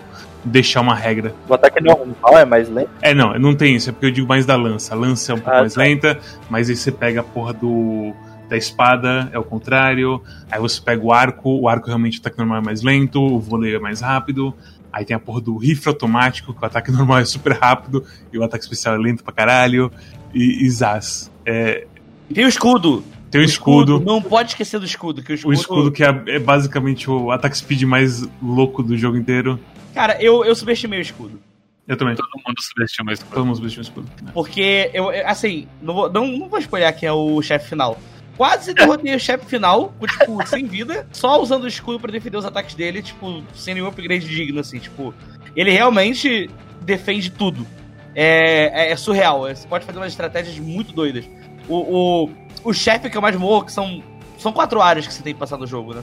deixar uma regra.
O ataque normal é mais lento.
É, não, não tem isso, é porque eu digo mais da lança. A lança é um pouco
Ah,
mais
tá.
lenta, mas aí você pega a porra do. Da espada, é o contrário. Aí você pega o arco, o arco realmente o ataque normal é mais lento, o voleio é mais rápido. Aí tem a porra do rifle automático, que o ataque normal é super rápido e o ataque especial é lento pra caralho. E, e zaz. É,
E tem o escudo.
Tem o escudo,
Não pode esquecer do escudo, que o escudo.
o escudo que é, é basicamente o ataque speed mais louco do jogo inteiro.
Cara, eu, eu subestimei o escudo.
Eu também.
Todo mundo subestima isso.
Todo mundo subestima o escudo.
Porque eu, assim, não vou, não, não vou spoiler quem é o chefe final. Quase derrotei o chefe final, tipo, sem vida, só usando o escudo pra defender os ataques dele, tipo, sem nenhum upgrade digno, assim, tipo. Ele realmente defende tudo. É, é, é surreal. Você pode fazer umas estratégias muito doidas. O, o, o chefe que eu mais morro, que são. São quatro áreas que você tem que passar no jogo, né?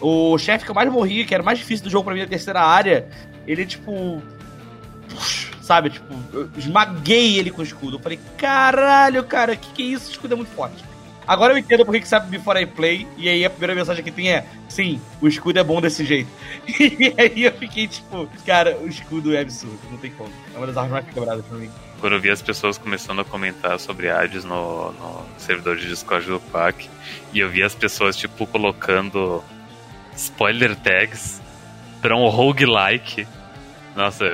O chefe que eu mais morri, que era mais difícil do jogo pra mim, a terceira área, ele, tipo. Sabe, tipo, eu esmaguei ele com o escudo. Eu falei, caralho, cara, que que é isso? O escudo é muito forte. Agora eu entendo porque que sabe Before I Play, e aí a primeira mensagem que tem é: sim, o escudo é bom desse jeito. E aí eu fiquei tipo, cara, o escudo é absurdo, não tem como. É uma das armas mais quebradas pra mim.
Quando eu vi as pessoas começando a comentar sobre Hades no, no servidor de Discord do PAC, e eu vi as pessoas, tipo, colocando spoiler tags pra um roguelike. Nossa,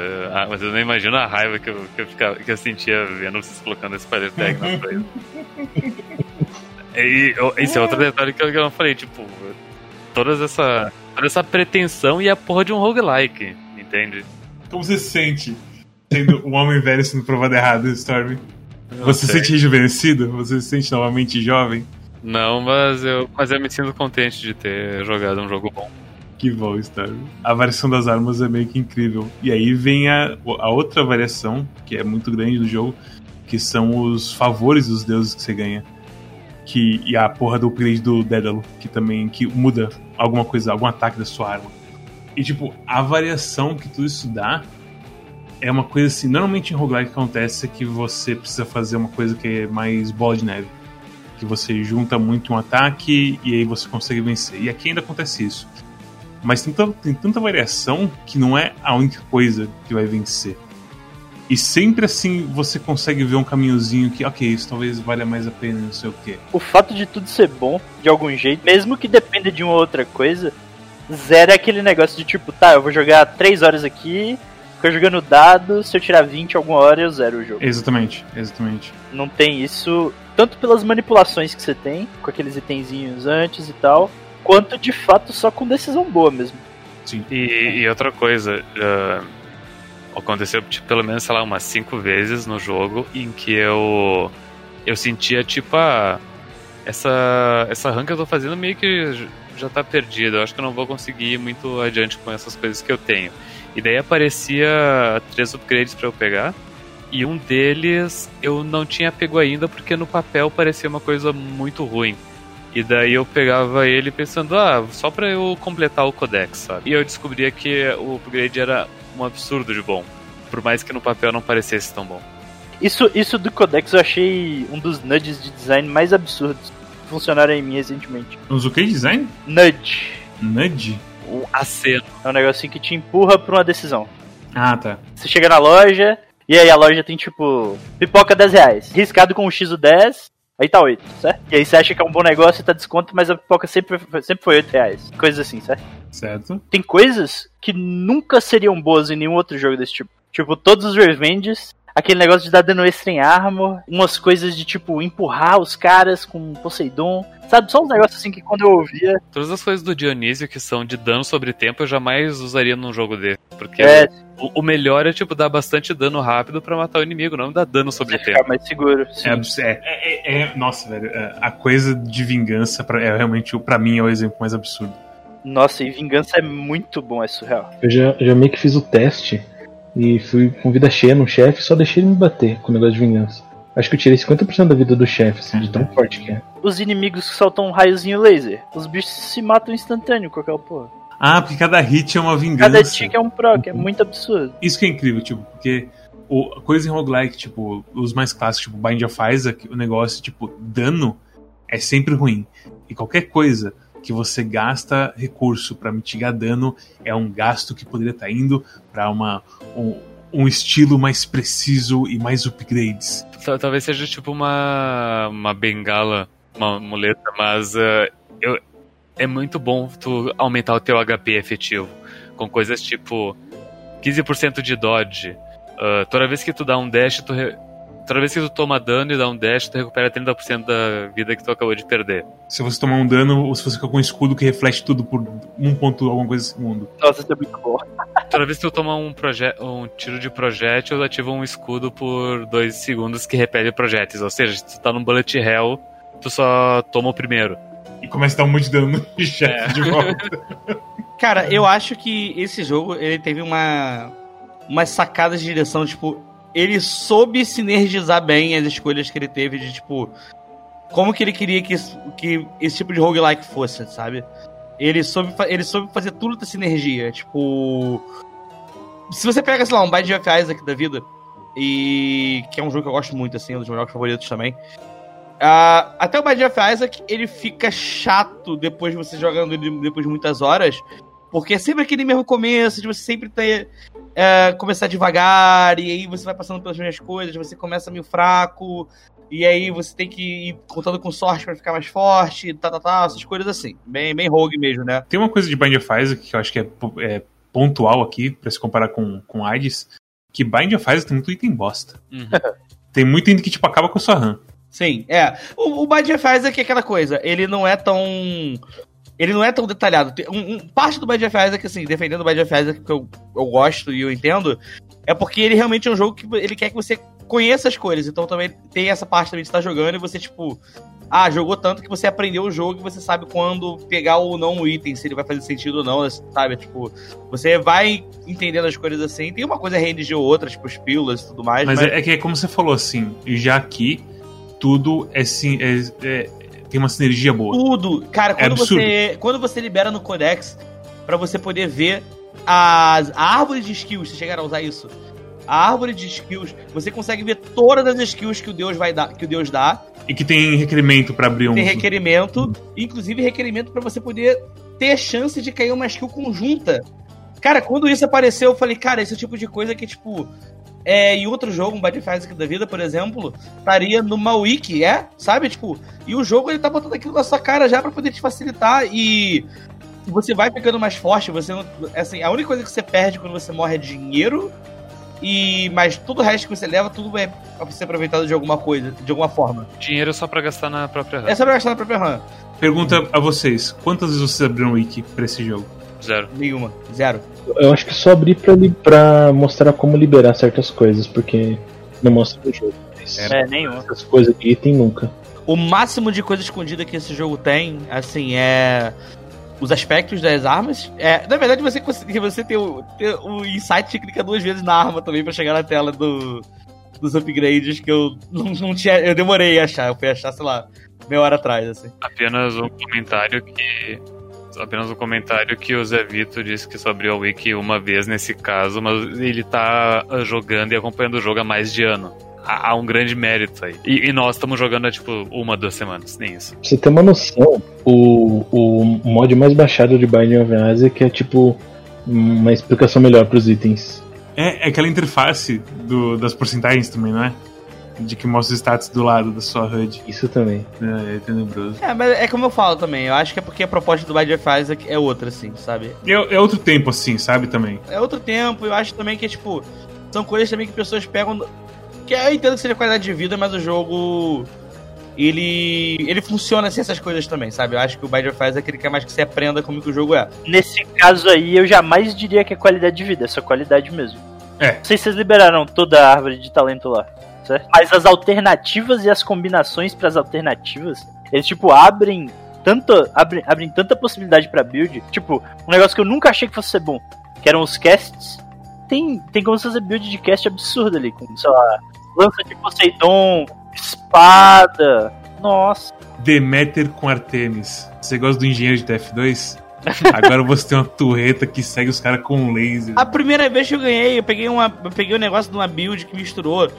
mas eu não imagino a raiva que eu, que eu, ficava, que eu sentia vendo vocês colocando spoiler tag nas coisas. E eu- esse é outro detalhe que eu, que eu não falei, tipo, toda essa, toda essa pretensão e a porra de um roguelike, entende?
Como você se sente sendo um homem velho sendo provado errado, Storm? Você se sente rejuvenescido? Você se sente novamente jovem?
Não, mas eu, mas eu me sinto contente de ter jogado um jogo bom.
Que bom, Storm. A variação das armas é meio que incrível. E aí vem a, a outra variação, que é muito grande do jogo, que são os favores dos deuses que você ganha. Que, e a porra do upgrade do Dédalo, que também que muda alguma coisa, algum ataque da sua arma. E tipo, a variação que tudo isso dá é uma coisa assim, normalmente em roguelike acontece que você precisa fazer uma coisa que é mais bola de neve. Que você junta muito um ataque e aí você consegue vencer. E aqui ainda acontece isso. Mas tem tanta, tem tanta variação que não é a única coisa que vai vencer. E sempre assim você consegue ver um caminhozinho que, ok, isso talvez valha mais a pena, não sei o quê.
O fato de tudo ser bom, de algum jeito, mesmo que dependa de uma outra coisa, zero é aquele negócio de tipo, tá, eu vou jogar 3 horas aqui, fico jogando dado, se eu tirar 20 alguma hora eu zero o jogo.
Exatamente, exatamente.
Não tem isso, tanto pelas manipulações que você tem, com aqueles itenzinhos antes e tal, quanto de fato só com decisão boa mesmo.
Sim.
E, e outra coisa, ah, aconteceu tipo, pelo menos, sei lá, umas cinco vezes no jogo em que eu eu sentia tipo a essa essa run que eu tô fazendo meio que já tá perdida. Eu acho que eu não vou conseguir ir muito adiante com essas coisas que eu tenho. E daí aparecia três upgrades pra eu pegar. E um deles eu não tinha pego ainda porque no papel parecia uma coisa muito ruim. E daí eu pegava ele pensando, ah, só pra eu completar o codex, sabe? E eu descobria que o upgrade era um absurdo de bom. Por mais que no papel não parecesse tão bom.
Isso, isso do Codex eu achei um dos nudges de design mais absurdos que funcionaram em mim recentemente.
Usa o que de design?
Nudge.
Nudge?
O aceno.
É um negocinho que te empurra pra uma decisão.
Ah, tá.
Você chega na loja, e aí a loja tem tipo, pipoca 10 reais. Riscado com o X o 10, aí tá 8, certo? E aí você acha que é um bom negócio e tá desconto, mas a pipoca sempre, sempre foi 8 reais. Coisas assim, certo?
Certo.
Tem coisas que nunca seriam boas em nenhum outro jogo desse tipo. Tipo, todos os revenges, aquele negócio de dar dano extra em armor, umas coisas de tipo, empurrar os caras com Poseidon. Sabe, só uns negócios assim que quando eu ouvia.
Todas as coisas do Dionísio que são de dano sobre tempo eu jamais usaria num jogo desse. Porque
É,
o, o melhor é, tipo, dar bastante dano rápido pra matar o inimigo, não dar dano sobre
você
tempo.
ficar mais seguro. Sim.
É, é, é- é- nossa, velho. é, A coisa de vingança pra, é realmente, o- pra mim, é o exemplo mais absurdo.
Nossa, e vingança é muito bom, é surreal.
Eu já, já meio que fiz o teste e fui com vida cheia no chefe e só deixei ele me bater com o negócio de vingança. Acho que eu tirei 50% da vida do chefe, assim, de tão forte que é.
Os inimigos que soltam um raiozinho laser, os bichos se matam instantâneo com aquela porra.
Ah, porque cada hit é uma vingança.
Cada tick é um proc, é muito absurdo.
Isso que é incrível, tipo, porque o, coisa em roguelike, tipo, os mais clássicos, tipo Bind of Isaac, o negócio, tipo, dano é sempre ruim. E qualquer coisa que você gasta recurso pra mitigar dano é um gasto que poderia estar indo pra uma, um, um estilo mais preciso e mais upgrades.
Tal- Talvez seja tipo uma, uma bengala, uma muleta, mas eh, eu, é muito bom tu aumentar o teu HP efetivo. Com coisas tipo 15% de dodge. ah, toda vez que tu dá um dash, tu re- toda vez que tu toma dano e dá um dash, tu recupera 30% da vida que tu acabou de perder.
Se você tomar um dano, ou se você ficar com um escudo que reflete tudo por um ponto alguma coisa segundo.
Nossa, isso é muito bom.
Toda vez que tu toma um, um tiro de projétil, ativa um escudo por 2 segundos que repele projéteis. Ou seja, se tu tá num bullet hell, tu só toma o primeiro.
E começa a dar um monte de dano no chefe de volta.
Cara, eu acho que esse jogo ele teve uma umas sacadas de direção, tipo, ele soube sinergizar bem as escolhas que ele teve de tipo como que ele queria que, que esse tipo de roguelike fosse, sabe? Ele soube, ele soube fazer tudo da sinergia, tipo se você pega, sei lá, um Bind of Isaac da vida e que é um jogo que eu gosto muito assim, um dos meus favoritos também. Ah, até o Bind of Isaac, ele fica chato depois de você jogando ele depois de muitas horas, porque é sempre aquele mesmo começo, de você sempre ter. é, começar devagar, e aí você vai passando pelas mesmas coisas, você começa meio fraco, e aí você tem que ir contando com sorte pra ficar mais forte, tá, tá, tá, essas coisas assim. Bem, bem rogue mesmo, né?
Tem uma coisa de Bind of Isaac que eu acho que é, é pontual aqui, pra se comparar com, com Hades, que Bind of Isaac tem muito item bosta.
Uhum.
Tem muito item que, tipo, acaba com a sua RAM.
Sim, é. O, o Bind of Isaac é aquela coisa, ele não é tão. Ele não é tão detalhado. Um, um- parte do Bind of Isaac, assim, defendendo o Bind of Isaac, que eu, eu gosto e eu entendo, é porque ele realmente é um jogo que ele quer que você conheça as coisas. Então também tem essa parte também de estar jogando e você, tipo. Ah, jogou tanto que você aprendeu o jogo e você sabe quando pegar ou não o item, se ele vai fazer sentido ou não, sabe? Tipo, você vai entendendo as coisas assim. Tem uma coisa RNG ou outra, tipo, as pílulas e tudo mais.
Mas, é, é que como você falou, assim, já aqui, tudo é, sim, é- é- tem uma sinergia boa.
Tudo. Cara, quando,
absurdo.
você, quando você libera no Codex pra você poder ver as, a árvore de skills, vocês chegaram a usar isso? A árvore de skills, você consegue ver todas as skills que o Deus vai dar, que o Deus dá.
E que tem requerimento pra abrir um.
Tem requerimento, inclusive requerimento pra você poder ter chance de cair uma skill conjunta. Cara, quando isso apareceu, eu falei, cara, esse é o tipo de coisa que, tipo, é, em outro jogo, um Bad Physics da vida, por exemplo, estaria numa wiki, é? Sabe? Tipo, e o jogo ele tá botando aquilo na sua cara já pra poder te facilitar e você vai ficando mais forte, você não. Assim, a única coisa que você perde quando você morre é dinheiro. E, mas tudo o resto que você leva, tudo é pra ser aproveitado de alguma coisa, de alguma forma.
Dinheiro só pra gastar na própria RAM.
É só pra gastar na própria RAM.
Pergunta a vocês: quantas vezes vocês abriram wiki pra esse jogo?
Zero.
Nenhuma. Zero.
Eu acho que só abri pra, li- pra mostrar como liberar certas coisas, porque não mostra no jogo. Mas
É, nenhum.
Essas coisas de item nunca.
O máximo de coisa escondida que esse jogo tem, assim, é. Os aspectos das armas. É, na verdade, você consegue você ter o, ter o insight e clica duas vezes na arma também pra chegar na tela do, dos upgrades que eu não, não tinha. Eu demorei a achar. Eu fui achar, sei lá, meia hora atrás, assim.
Apenas um comentário que. Apenas um comentário que o Zé Vito disse que só abriu a Wiki uma vez nesse caso, mas ele tá ah, jogando e acompanhando o jogo há mais de ano. há um grande mérito aí. E, e nós estamos jogando há tipo uma, duas semanas, nem isso.
Pra você ter uma noção, o, o mod mais baixado de Binding of Isaac é tipo uma explicação melhor pros itens.
É, é aquela interface do- das porcentagens também, não é? De que mostra os status do lado da sua HUD.
Isso também.
É, é tenebroso.
É, mas é como eu falo também. Eu acho que é porque a proposta do Binding of Isaac é outra, assim, sabe?
É, é outro tempo, assim, sabe, também.
É outro tempo. Eu acho também que, tipo, são coisas também que pessoas pegam. Que eu entendo que seja qualidade de vida, mas o jogo. Ele. Ele funciona assim essas coisas também, sabe? Eu acho que o Binding of Isaac ele quer mais que você aprenda como que o jogo é.
Nesse caso aí, eu jamais diria que é qualidade de vida, é só qualidade mesmo.
É.
Não sei se vocês liberaram toda a árvore de talento lá, certo? Mas as alternativas e as combinações pras alternativas, eles, tipo, abrem tanta, abrem, abrem tanta possibilidade pra build. Tipo, um negócio que eu nunca achei que fosse ser bom, que eram os casts. Tem, tem como fazer build de cast absurdo ali, com, sei lá, lança de Poseidon, espada. Nossa.
Demeter com Artemis. Você gosta do engenheiro de TF2? Agora você tem uma torreta que segue os caras com um laser.
A primeira vez que eu ganhei, eu peguei, uma, eu peguei um negócio de uma build que misturou.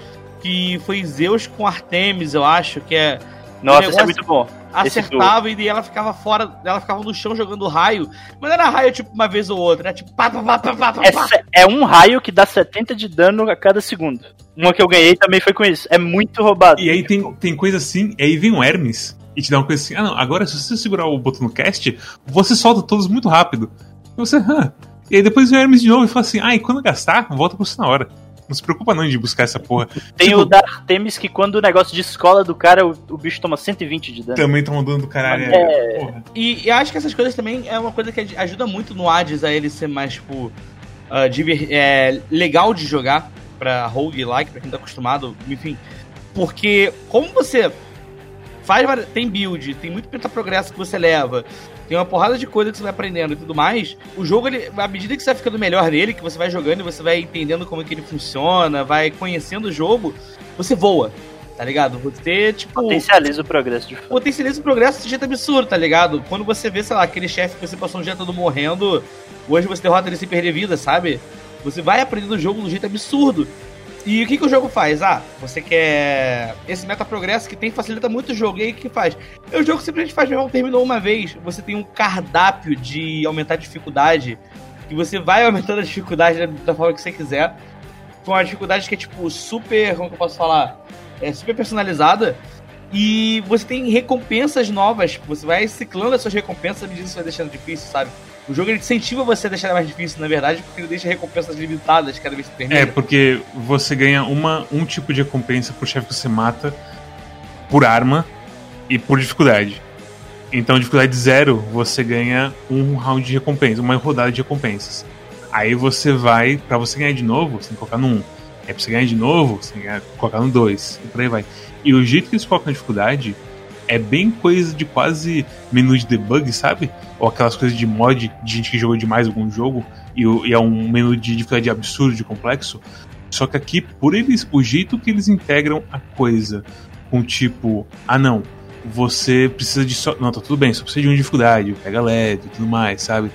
Que foi Zeus com Artemis, eu acho, que é.
Nossa, isso é muito bom.
Acertava e ela ficava fora, ela ficava no chão jogando raio. Mas não era raio tipo uma vez ou outra, era tipo pá, pá, pá, pá, pá, pá,
É, é um raio que dá 70 de dano a cada segundo. Uma que eu ganhei também foi com isso. É muito roubado.
E aí tem, tem coisa assim, e aí vem o Hermes e te dá uma coisa assim: ah, não, agora se você segurar o botão no cast, você solta todos muito rápido. E você, hã? E aí depois vem o Hermes de novo e fala assim: ah, e quando gastar, volta pra você na hora. Não se preocupa não de buscar essa porra.
Tem
Tipo,
o da Artemis que quando o negócio de escola do cara, o, o bicho toma 120 de dano.
Também tá mandando do caralho.
É.
Porra.
E, e acho que essas coisas também é uma coisa que aj- ajuda muito no Hades a ele ser mais, tipo, ah, diver- é, legal de jogar pra roguelike, pra quem tá acostumado, enfim. Porque como você faz tem build, tem muito progresso que você leva, tem uma porrada de coisa que você vai aprendendo e tudo mais, o jogo, ele, à medida que você vai ficando melhor nele, que você vai jogando e você vai entendendo como é que ele funciona, vai conhecendo o jogo, você voa, tá ligado? Você, tipo
Potencializa o progresso de fato.
potencializa o progresso de jeito absurdo, tá ligado? Quando você vê, sei lá, aquele chefe que você passou um dia todo morrendo, hoje você derrota ele sem perder vida, sabe? Você vai aprendendo o jogo de um jeito absurdo. E o que, que o jogo faz? Ah, você quer esse meta progresso que tem facilita muito o jogo. E aí o que faz? E o jogo simplesmente faz mesmo, terminou uma vez. Você tem um cardápio de aumentar a dificuldade. Que você vai aumentando a dificuldade da, forma que você quiser. Com uma dificuldade que é tipo super. Como que eu posso falar? É super personalizada. E você tem recompensas novas. Você vai ciclando as suas recompensas à medida que você vai deixando difícil, sabe? O jogo ele incentiva você a deixar mais difícil, na verdade, porque ele deixa recompensas limitadas cada vez que termina.
É, porque você ganha uma, um tipo de recompensa por chefe que você mata por arma e por dificuldade. Então, dificuldade zero, você ganha um round de recompensa, uma rodada de recompensas. Aí você vai, pra você ganhar de novo, você tem que colocar no 1. Aí pra você ganhar de novo, você tem que colocar no 2. E por aí vai. E o jeito que eles colocam a dificuldade é bem coisa de quase menu de debug, sabe? Ou aquelas coisas de mod de gente que jogou demais algum jogo e, e é um menu de dificuldade absurdo, de complexo. Só que aqui, por eles, o jeito que eles integram a coisa com tipo, ah não, você precisa de só. Não, tá tudo bem, só precisa de uma dificuldade, pega leve e tudo mais, sabe?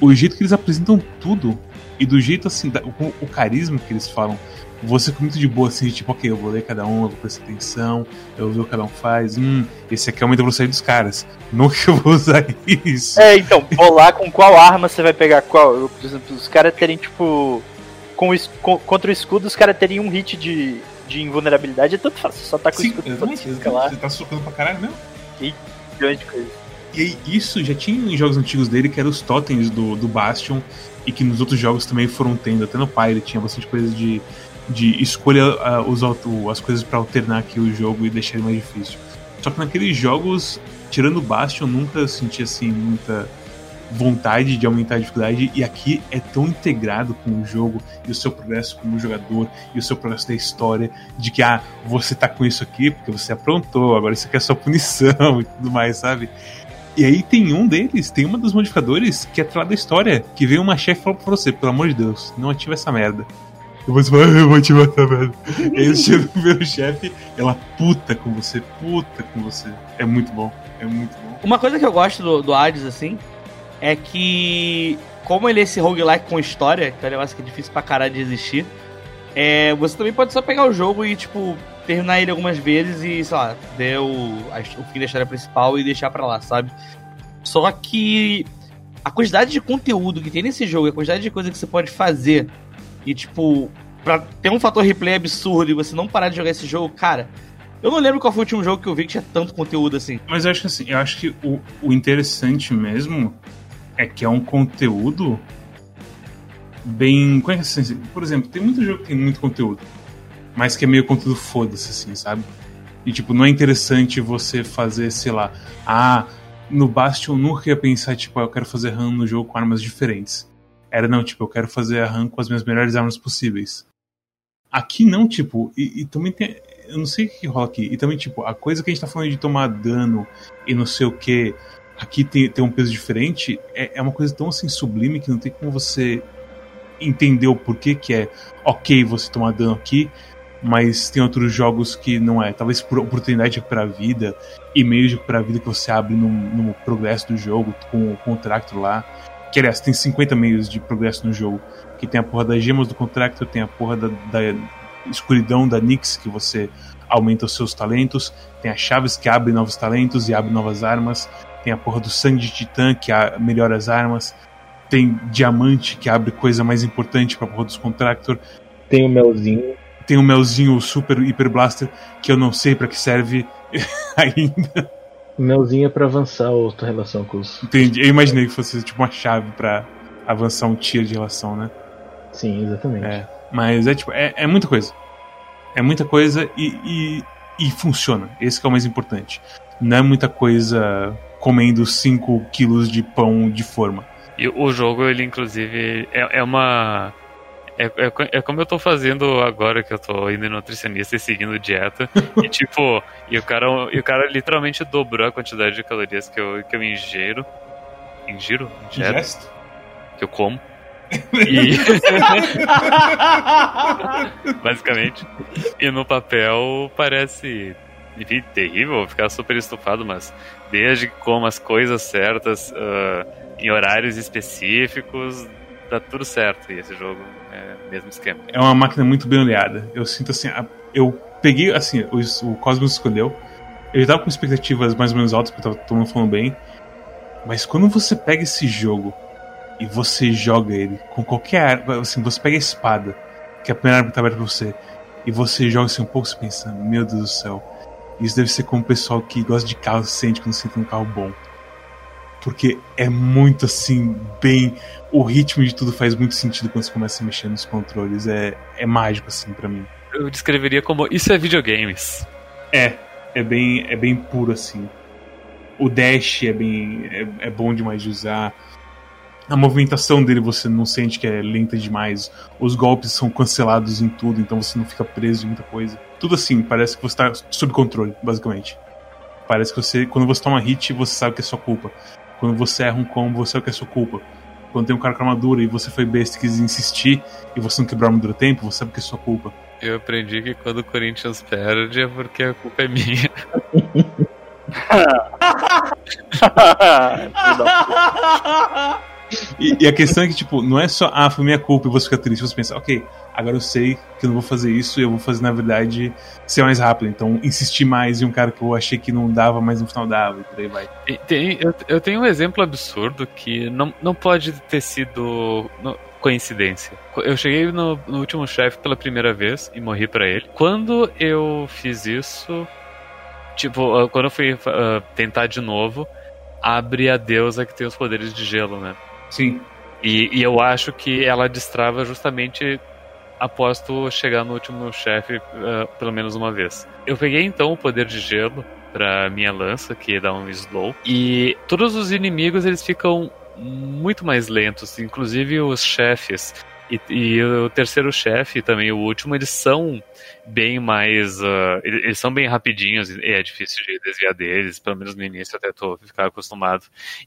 O jeito que eles apresentam tudo e do jeito assim, da- o, o carisma que eles falam, você fica muito de boa assim, tipo, ok, eu vou ler cada um, eu vou prestar atenção, eu vou ver o que cada um faz, hum, esse aqui aumenta a velocidade dos caras. Nunca eu vou usar isso.
É, então, bolar com qual arma você vai pegar qual. Por exemplo, os caras terem, tipo. Com o es- co- contra o escudo, os caras teriam um hit de, de invulnerabilidade. É tanto fácil, só tá com o
Sim,
escudo
exatamente,
lá,
Você tá socando pra caralho mesmo?
milhões de coisas.
E aí, isso já tinha em jogos antigos dele, que eram os totens do, do Bastion, e que nos outros jogos também foram tendo. Até no Pyre tinha bastante coisa de, de escolha ah, os, as coisas pra alternar aqui o jogo e deixar ele mais difícil. Só que naqueles jogos, tirando Bastion, nunca senti assim muita vontade de aumentar a dificuldade. E aqui é tão integrado com o jogo e o seu progresso como jogador e o seu progresso da história, de que ah, você tá com isso aqui porque você aprontou, agora isso aqui é sua punição e tudo mais, sabe? E aí tem um deles, tem uma dos modificadores que é atrás da história, que veio uma chefe falou pra você, pelo amor de Deus, não ativa essa merda. E você fala, "Ah, eu vou ativar essa merda. e aí você chega no primeiro chefe, ela puta com você, puta com você. É muito bom, é muito bom.
Uma coisa que eu gosto do, do Hades, assim, é que, como ele é esse roguelike com história, que é um negócio que é difícil pra caralho de existir, é, você também pode só pegar o jogo e, tipo, terminar ele algumas vezes e, sei lá, ver o, o fim da história principal e deixar pra lá, sabe? Só que a quantidade de conteúdo que tem nesse jogo, a quantidade de coisa que você pode fazer e, tipo, pra ter um fator replay absurdo e você não parar de jogar esse jogo, cara. Eu não lembro qual foi o último jogo que eu vi que tinha tanto conteúdo assim.
Mas eu acho que assim, eu acho que o, o interessante mesmo é que é um conteúdo bem. Como é que é assim? Por exemplo, tem muito jogo que tem muito conteúdo, mas que é meio conteúdo foda-se, assim, sabe? E tipo, não é interessante você fazer, sei lá, ah, no Bastion eu nunca ia pensar, tipo, ah, eu quero fazer run no jogo com armas diferentes. Era não, tipo, eu quero fazer a run com as minhas melhores armas possíveis. Aqui não, tipo, e, e também tem. Eu não sei o que rola aqui. E também, tipo, a coisa que a gente tá falando de tomar dano e não sei o que, aqui tem, tem um peso diferente, é, é uma coisa tão assim sublime que não tem como você entender o porquê que é ok você tomar dano aqui, mas tem outros jogos que não é. Talvez por oportunidade de recuperar a vida e meios de recuperar a vida que você abre no, no progresso do jogo, com o contrato lá. Que aliás, tem 50 meios de progresso no jogo. Que tem a porra das gemas do contrato, tem a porra da, da escuridão da Nix, que você aumenta os seus talentos, tem as chaves que abrem novos talentos e abrem novas armas, tem a porra do sangue de titã que melhora as armas, tem diamante que abre coisa mais importante pra porra dos Contractor.
Tem o melzinho.
Tem o melzinho Super Hyper Blaster, que eu não sei para que serve ainda.
O melzinho é pra avançar a outra relação com os.
Entendi. Eu imaginei que fosse tipo uma chave para avançar um tier de relação, né?
Sim, exatamente.
É. Mas é tipo, é, é muita coisa. É muita coisa e, e, e funciona. Esse é o mais importante. Não é muita coisa comendo 5 quilos de pão de forma.
E o jogo, ele inclusive, é, é uma. É, é, é, como eu tô fazendo agora que eu tô indo nutricionista e seguindo dieta. e tipo, e o cara, e o cara literalmente dobrou a quantidade de calorias que eu, que eu ingiro. Ingiro? Ingero?
Gesto?
Que eu como. E... Basicamente. E no papel parece, enfim, terrível, ficar super estufado, mas desde que como as coisas certas. Uh, em horários específicos, dá tudo certo. E esse jogo é o mesmo esquema.
É uma máquina muito bem olhada. Eu sinto assim, eu peguei, assim, o, o Cosmos escolheu. Eu tava com expectativas mais ou menos altas, porque tava todo mundo falando bem. Mas quando você pega esse jogo e você joga ele com qualquer arma, assim, você pega a espada, que é a primeira arma que tá aberta pra você, e você joga assim um pouco, você pensa, meu Deus do céu, isso deve ser como o pessoal que gosta de carro sente quando sente um carro bom porque é muito assim, bem. O ritmo de tudo faz muito sentido quando você começa a mexer nos controles. É, é mágico, assim, para mim.
Eu descreveria como isso é videogames.
É, é bem, é bem puro, assim. O dash é bem. É, é bom demais de usar. A movimentação dele você não sente que é lenta demais. Os golpes são cancelados em tudo, então você não fica preso em muita coisa. Tudo assim, parece que você tá sob controle, basicamente. Parece que você, quando você toma hit, você sabe que é sua culpa. Quando você erra um combo, você é o que é sua culpa. Quando tem um cara com armadura e você foi besta e quis insistir e você não quebrou a armadura tempo, você sabe que é sua culpa.
Eu aprendi que quando o Corinthians perde é porque a culpa é minha.
E, e, a questão é que, tipo, não é só, ah, foi minha culpa e você fica triste. Você pensa, ok, agora eu sei que eu não vou fazer isso e eu vou fazer, na verdade, ser mais rápido. Então, insistir mais em um cara que eu achei que não dava, mas no final dava e por aí vai.
Tem, eu, eu, tenho um exemplo absurdo que não, não pode ter sido. coincidência. Eu cheguei no, no último chefe pela primeira vez e morri para ele. Quando eu fiz isso, tipo, ah, quando eu fui uh, tentar de novo, abre a deusa que tem os poderes de gelo, né?
Sim.
E, e eu acho que ela destrava justamente após tu chegar no último chefe uh, pelo menos uma vez. Eu peguei então o poder de gelo para minha lança, que dá um slow, e todos os inimigos eles ficam muito mais lentos, inclusive os chefes. E, e o terceiro chefe também o último, eles são bem mais. Uh, eles são bem rapidinhos e é difícil de desviar deles, pelo menos no início até tô ficar acostumado.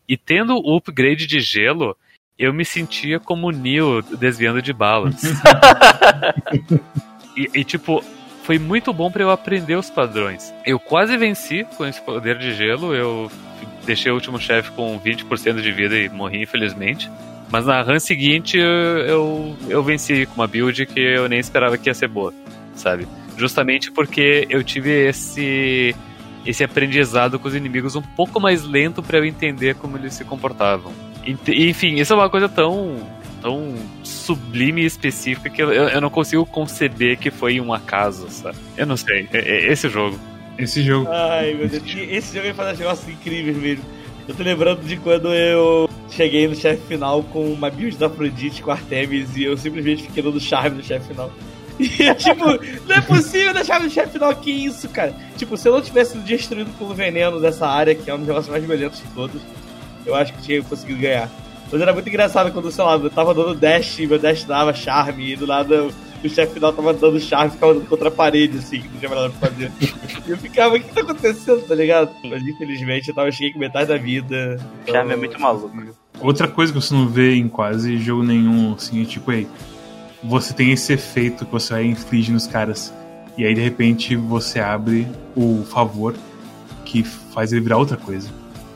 E tendo o upgrade de gelo, eu me sentia como o Neo desviando de balas. e, e, tipo, foi muito bom para eu aprender os padrões. Eu quase venci com esse poder de gelo, eu deixei o último chefe com 20% de vida e morri, infelizmente. Mas na run seguinte eu, eu, eu venci com uma build que eu nem esperava que ia ser boa, sabe? Justamente porque eu tive esse esse aprendizado com os inimigos um pouco mais lento para eu entender como eles se comportavam. Enfim, isso é uma coisa tão tão sublime e específica que eu, eu não consigo conceber que foi um acaso, sabe? Eu não sei. É- é Esse jogo.
Esse jogo.
Ai, meu Deus. Esse jogo vai fazer negócios incríveis mesmo. Eu tô lembrando de quando eu cheguei no chefe final com uma build da Afrodite com Artemis e eu simplesmente fiquei dando charme no chefe final. E é tipo, não é possível dar charme no chefe final, que isso, cara? Tipo, se eu não tivesse sido destruído pelo veneno dessa área, que é um dos negócios mais violentos de todos, eu acho que tinha conseguido ganhar. Mas era muito engraçado quando, sei lá, eu tava dando dash, meu dash dava charme, e do nada o chefe final tava dando charme e ficava dando contra a parede, assim, que não tinha mais nada pra fazer. E eu ficava, o que tá acontecendo, tá ligado? Mas infelizmente eu tava cheguei com metade da vida.
O Charme é muito maluco.
Outra coisa que você não vê em quase jogo nenhum, assim, é tipo, aí, você tem esse efeito que você vai infligir nos caras. E aí, de repente, você abre o favor que faz ele virar outra coisa.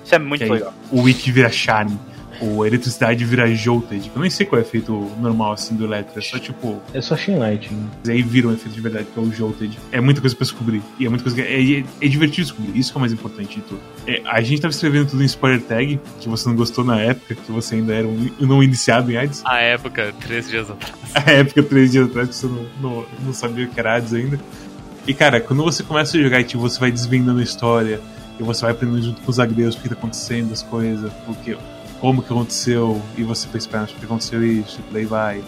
Isso é muito legal.
o Witch vira Charme. Ou a eletricidade vira Jolted. Eu nem sei qual é o efeito normal, assim, do Electro. É só, tipo,
É só Shin Lighting.
aí vira um efeito de verdade, que é o Jolted. É muita coisa pra descobrir. E é muita coisa que é, é, é divertido descobrir. Isso que é o mais importante de tudo. É, a gente tava escrevendo tudo em spoiler tag, que você não gostou na época, que você ainda era um não iniciado em AIDS.
A época, três dias atrás.
A época, três dias atrás, que você não, não, não sabia o que era AIDS ainda. E cara, quando você começa a jogar e tipo, você vai desvendando a história, e você vai aprendendo junto com os agregos o que tá acontecendo, as coisas, porque, como que aconteceu, e você pensa, "Pera, por que aconteceu isso, e por aí vai.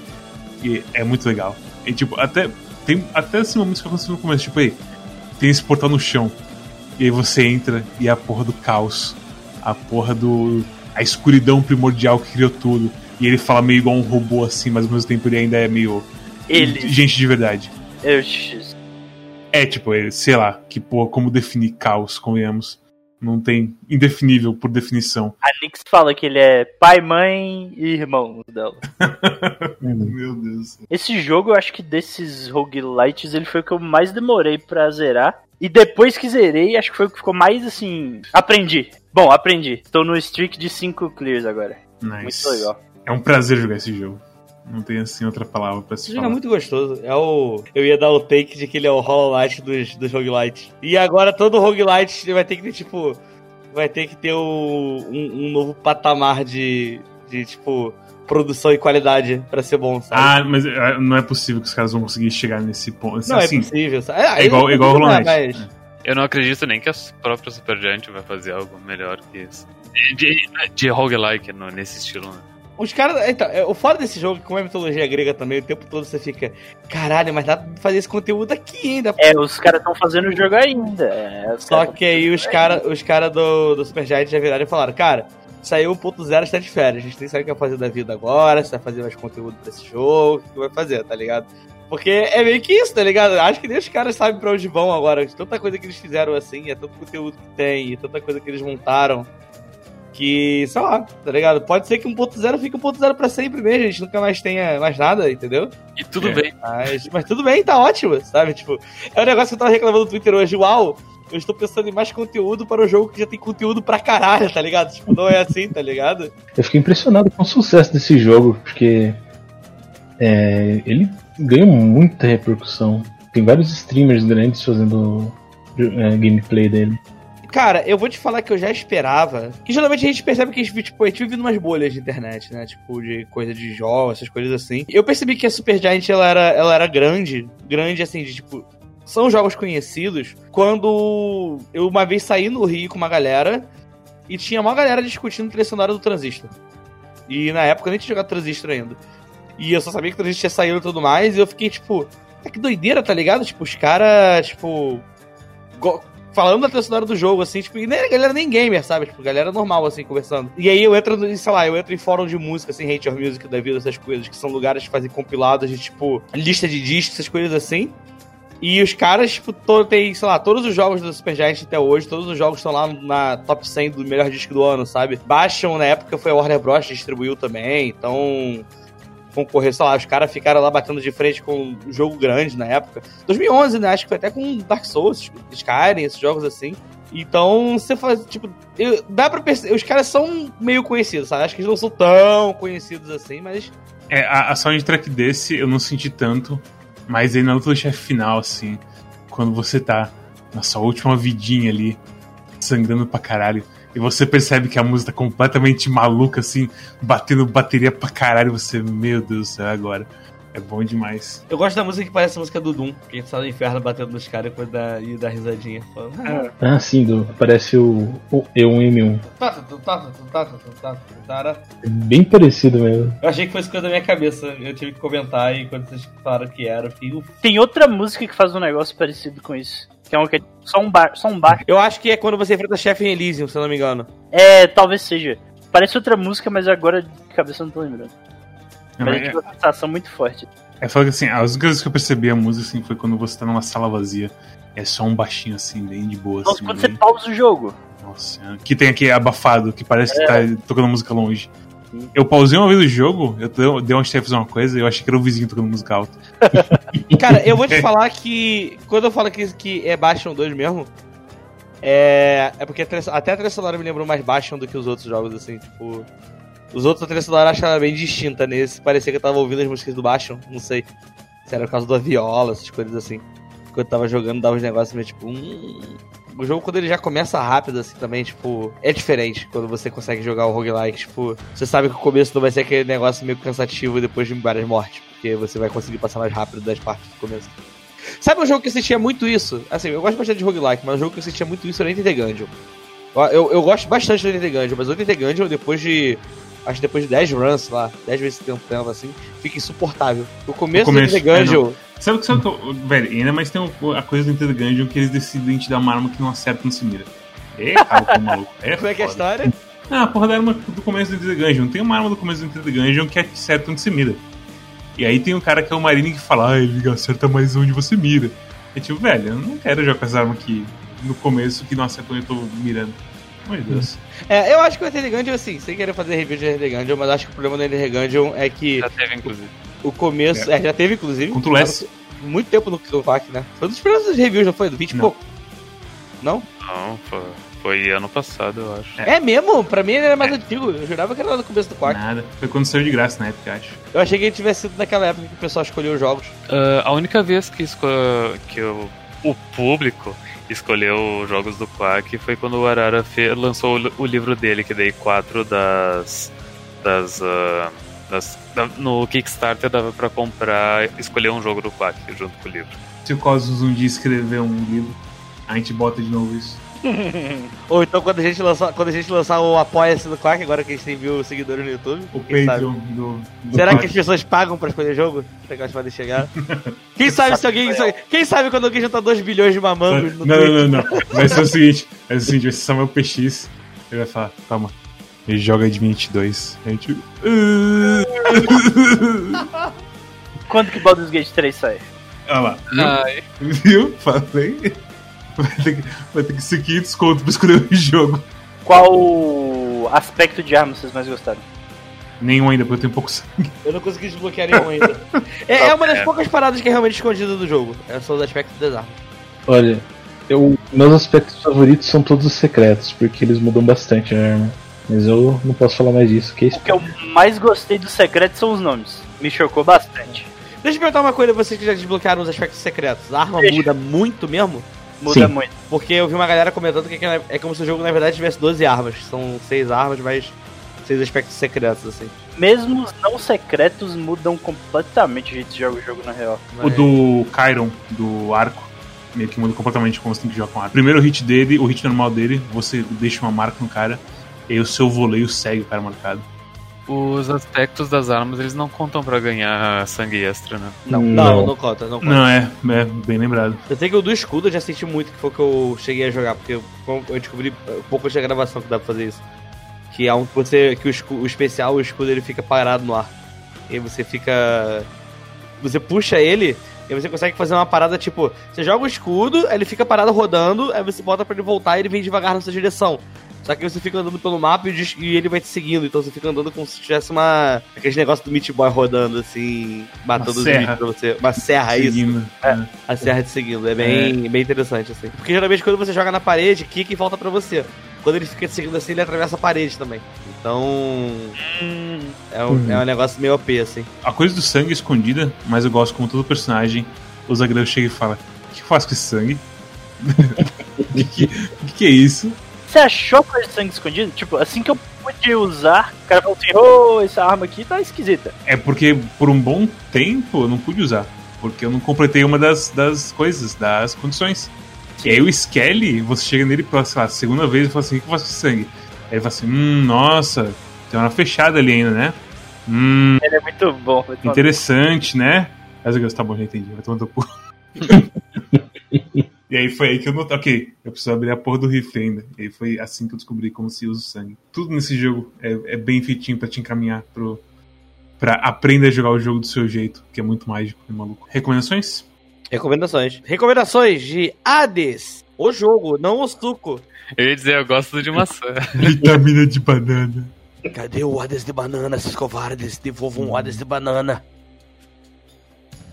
E é muito legal. E tipo, até. Tem até esses momentos que acontecem no começo, tipo aí, tem esse portal no chão. E aí você entra e é a porra do caos. A porra do. A escuridão primordial que criou tudo. E ele fala meio igual um robô assim, mas ao mesmo tempo ele ainda é meio.
Ele.
Gente de verdade.
Eu,
É, tipo, ele, sei lá, que porra, como definir caos, convenhamos. Não tem. Indefinível por definição.
a Nix fala que ele é pai, mãe e irmão dela.
Meu Deus.
Esse jogo, eu acho que desses roguelites, ele foi o que eu mais demorei pra zerar. E depois que zerei, acho que foi o que ficou mais assim. Aprendi. Bom, aprendi. Estou no streak de 5 clears agora.
Nice.
Muito legal.
É um prazer jogar esse jogo. Não tem assim outra palavra pra se
Esse jogo
falar.
é muito gostoso. É o. Eu ia dar o take de que ele é o Hollow Knight dos, dos roguelites. E agora todo roguelite vai ter que ter, tipo. Vai ter que ter o- um, um novo patamar de. de, tipo. Produção e qualidade pra ser bom, sabe?
Ah, mas é, não é possível que os caras vão conseguir chegar nesse ponto.
não
assim,
é possível. sabe? Ah,
é igual,
eles
igual o Knight.
mas-
Eu não acredito nem que a própria Supergiant vai fazer algo melhor que isso. De, de, de roguelike no- nesse estilo, né?
Os caras. Então, é, o foda desse jogo, como é mitologia grega também, o tempo todo você fica. Caralho, mas dá pra fazer esse conteúdo aqui ainda.
É, os caras estão fazendo o jogo ainda. É,
Só que aí os caras os cara do, do Supergiant já viraram e falaram, cara, saiu 1.0, está de férias. A gente nem sabe o que vai fazer da vida agora, se vai fazer mais conteúdo pra esse jogo, o que vai fazer, tá ligado? Porque é meio que isso, tá ligado? Acho que nem os caras sabem pra onde vão agora. Tanta coisa que eles fizeram assim, é tanto conteúdo que tem, e tanta coisa que eles montaram. Que, sei lá, tá ligado? Pode ser que 1.0 fique 1.0 pra sempre mesmo, a gente nunca mais tenha mais nada, entendeu?
E tudo
É.
bem.
Mas, mas tudo bem, tá ótimo, sabe? Tipo, é um negócio que eu tava reclamando no Twitter hoje. Uau, eu estou pensando em mais conteúdo para um jogo que já tem conteúdo pra caralho, tá ligado? Tipo, não é assim, tá ligado?
Eu fiquei impressionado com o sucesso desse jogo, porque é, ele ganhou muita repercussão. Tem vários streamers grandes fazendo é, gameplay dele.
Cara, eu vou te falar que eu já esperava. Que geralmente a gente percebe que tipo, a gente vive numas bolhas de internet, né? Tipo, de coisa de jogos, essas coisas assim. Eu percebi que a Supergiant ela era, ela era grande. Grande, assim, de tipo. São jogos conhecidos. Quando eu uma vez saí no Rio com uma galera e tinha uma galera discutindo trilha sonora do Transistor. E na época eu nem tinha jogado Transistor ainda. E eu só sabia que o Transistor tinha saído e tudo mais. E eu fiquei, tipo, "Ah, que doideira, tá ligado? Tipo, os caras, tipo. Falando da trilha sonora do jogo, assim, tipo, e nem a galera nem gamer, sabe? Tipo, galera normal, assim, conversando. E aí eu entro, no- sei lá, eu entro em fórum de música, assim, Hate Your Music da vida, essas coisas, que são lugares que fazem compilados de, tipo, lista de discos, essas coisas assim. E os caras, tipo, to- tem, sei lá, todos os jogos do Supergiant até hoje, todos os jogos estão lá na top 100 do melhor disco do ano, sabe? Baixam, na época foi a Warner Bros. que distribuiu também, então concorrer, sei lá, os caras ficaram lá batendo de frente com um jogo grande na época. 2011, né? Acho que foi até com Dark Souls, Skyrim, esses jogos assim. Então, você faz, tipo, eu- dá pra perceber, os caras são meio conhecidos, sabe? Acho que eles não são tão conhecidos assim, mas
É, a, a soundtrack desse eu não senti tanto, mas aí na luta do chefe final, assim, quando você tá na sua última vidinha ali, sangrando pra caralho, e você percebe que a música tá completamente maluca, assim, batendo bateria pra caralho. Você, meu Deus do céu, é agora. É bom demais.
Eu gosto da música que parece a música do Doom, que a gente tá no inferno batendo nos caras e dá, e risadinha. Falando, hum. ah,
ah, sim, do, parece o, o E1M1. É bem parecido mesmo.
Eu achei que fosse coisa da minha cabeça. Eu tive que comentar e quando vocês falaram que era, eu fiquei.
Tem outra música que faz um negócio parecido com isso. Que é que é só um, bar, só um baixo.
Eu acho que é quando você enfrenta chefe em Elysium, se eu não me engano.
É, talvez seja. Parece outra música, mas agora de cabeça eu não tô lembrando.
Não,
Mas
é,
tive uma sensação muito forte.
é foda que assim, as únicas vezes que eu percebi a música assim, foi quando você tá numa sala vazia. É só um baixinho assim, bem de boa.
Nossa,
Assim,
quando você
bem-
pausa o jogo.
Nossa, que tem aqui abafado, que parece que tá tocando música longe. Eu pausei uma vez o jogo, eu dei- uma chefe fazer uma coisa e eu achei que era o vizinho tocando música alta.
Cara, eu vou te falar que quando eu falo que, que é Bastion 2 mesmo, é, é porque até a trilha sonora me lembrou mais Bastion do que os outros jogos, assim, tipo. Os outros a trilha sonora achava bem distinta nesse. Parecia que eu tava ouvindo as músicas do Bastion, não sei. Se era por causa da viola, essas coisas assim. Quando eu tava jogando, dava uns negócios meio tipo. Hum... O jogo, quando ele já começa rápido, assim, também, tipo, é diferente quando você consegue jogar o roguelike. Tipo, você sabe que o começo não vai ser aquele negócio meio cansativo depois de várias mortes, porque você vai conseguir passar mais rápido das partes do começo. Sabe um jogo que eu sentia muito isso? Assim, eu gosto bastante de roguelike, mas um jogo que eu sentia muito isso era Enter the Gungeon. Eu, eu, eu gosto bastante do Enter the Gungeon, mas o Enter the Gungeon, depois de. Acho que depois de 10 runs lá, 10 vezes tentando assim, fica insuportável. O começo,
começo,
do the
é,
Gungeon.
Sabe o que sabe, que velho, ainda mais tem a coisa do Gungeon que eles decidem te dar uma arma que não acerta no se mira. É, cara, maluco. É
como é que é a história?
Ah, a porra da arma do começo do the Gungeon. Tem uma arma do começo do the Gungeon que acerta onde você mira. E aí tem um cara que é o Marine que fala, ah, ele acerta mais onde você mira. É tipo, velho, eu não quero jogar com essa arma aqui no começo que não acerta onde eu tô mirando. Pelo amor de Deus.
É, eu acho que o Enter the Gungeon, assim, sem querer fazer review de Enter the Gungeon, mas acho que o problema do Enter the Gungeon é que
Já teve, inclusive.
o começo. É, já teve, inclusive.
Contra o Less.
Muito tempo no Kovac, né? Foi um dos primeiros reviews, não foi? Do 20 e
Não.
pouco? Não?
Não, foi, foi ano passado, eu acho.
É. mesmo? Pra mim ele era mais antigo. Eu jurava que era lá no começo do Quack.
Nada. Foi quando saiu de graça na época, eu acho.
Eu achei que ele tivesse sido naquela época que o pessoal escolheu os jogos.
Ah, a única vez que, esco- que o, o público escolheu os jogos do Quack foi quando o Arara lançou o, o livro dele, que dei quatro das. das. ah, das- da- no Kickstarter dava pra comprar, escolher um jogo do Quack junto com o livro.
Se o Cosmos um dia escrever um livro, a gente bota de novo isso.
Ou então quando a gente lançar, quando a gente lançar o Apoia-se do Quack, agora que a gente tem mil seguidores no YouTube.
O
quem sabe?
Patreon do, do
Será que as pessoas pagam pra escolher jogo? Será que elas podem chegar? Quem sabe se alguém. Quem sabe quando alguém juntar 2 bilhões de mamangos
Não,
no
não, não, não. Vai ser o seguinte: vai ser o seguinte, vai ser Samuel PX. Ele vai falar, calma. Ele joga de 22. A gente.
Quando que Baldur's Gate 3 sai?
Olha lá. Viu?
Ai.
Viu? Falei. Vai ter, que, vai ter que ser 500 conto pra escolher o jogo.
Qual aspecto de arma vocês mais gostaram?
Nenhum ainda, porque eu tenho pouco sangue.
Eu não consegui desbloquear nenhum ainda. É, é uma das
É.
poucas paradas que é realmente escondida do jogo. É, são os aspectos das armas.
Olha, eu, meus aspectos favoritos são todos os secretos, porque eles mudam bastante a arma. Mas eu não posso falar mais disso, que é
O que eu mais gostei dos secretos são os nomes. Me chocou bastante.
Deixa eu perguntar uma coisa, vocês que já desbloquearam os aspectos secretos. A arma
Deixa.
muda muito mesmo?
Muda
Sim.
muito.
Porque eu vi uma galera comentando que é como se o jogo na verdade tivesse 12 armas. São 6 armas, mas 6 aspectos secretos, assim.
Mesmo os não secretos mudam completamente o jeito de jogar o jogo na real.
O do Kyron, do arco, meio que muda completamente como você tem que jogar com o arco. Primeiro hit dele, o hit normal dele, você deixa uma marca no cara, e aí o seu voleio segue o cara marcado.
Os aspectos das armas, eles não contam pra ganhar sangue extra, né?
Não,
Não.
não, não conta, não conta.
Não, é, é bem lembrado.
Eu sei que o do escudo eu já senti muito, que foi o que eu cheguei a jogar, porque eu, eu descobri um pouco antes da gravação que dá pra fazer isso. Que é um que você. que o, escu- o especial, o escudo, ele fica parado no ar. E você fica. Você puxa ele e você consegue fazer uma parada tipo. Você joga o escudo, aí ele fica parado rodando, aí você bota pra ele voltar e ele vem devagar na sua direção. Só que você fica andando pelo mapa e, e ele vai te seguindo. Então você fica andando como se tivesse uma. Aquele negócio do Meat Boy rodando, assim, matando os bichos pra você. Uma serra, isso.
Seguindo. né?
A serra te seguindo. É bem, bem interessante, assim. Porque geralmente quando você joga na parede, e volta pra você. Quando ele fica te seguindo assim, ele atravessa a parede também. Então. É um,
Uhum.
é um negócio meio OP, assim.
A coisa do sangue é escondida, mas eu gosto como todo personagem. O Zagrão chega e fala: O que eu faço com esse sangue? O que, que que é isso?
Você achou coisa de sangue escondido? Tipo, assim que eu pude usar, o cara falou assim, ô, essa arma aqui tá esquisita.
É porque por um bom tempo eu não pude usar. Porque eu não completei uma das, das coisas, das condições. E aí o Skelly, você chega nele pela sei lá, segunda vez e fala assim: O que eu faço com sangue? Aí ele fala assim: Hum, nossa, tem uma fechada ali ainda, né? Hum,
Ele é muito bom. tomar-
interessante, né? Aí o Zagrão, tá bom, já entendi, vai tomar teu cu. E aí foi aí que eu notei, ok, eu preciso abrir a porra do rifle ainda. E aí foi assim que eu descobri como se usa o sangue. Tudo nesse jogo é, é bem feitinho pra te encaminhar pro. pra aprender a jogar o jogo do seu jeito, que é muito mágico e maluco. Recomendações?
Recomendações. Recomendações de Hades. O jogo, não o suco.
Eu ia dizer, eu gosto de maçã.
Vitamina de banana.
Cadê o Hades de banana, esses covardes? Devolvam o Hades de banana.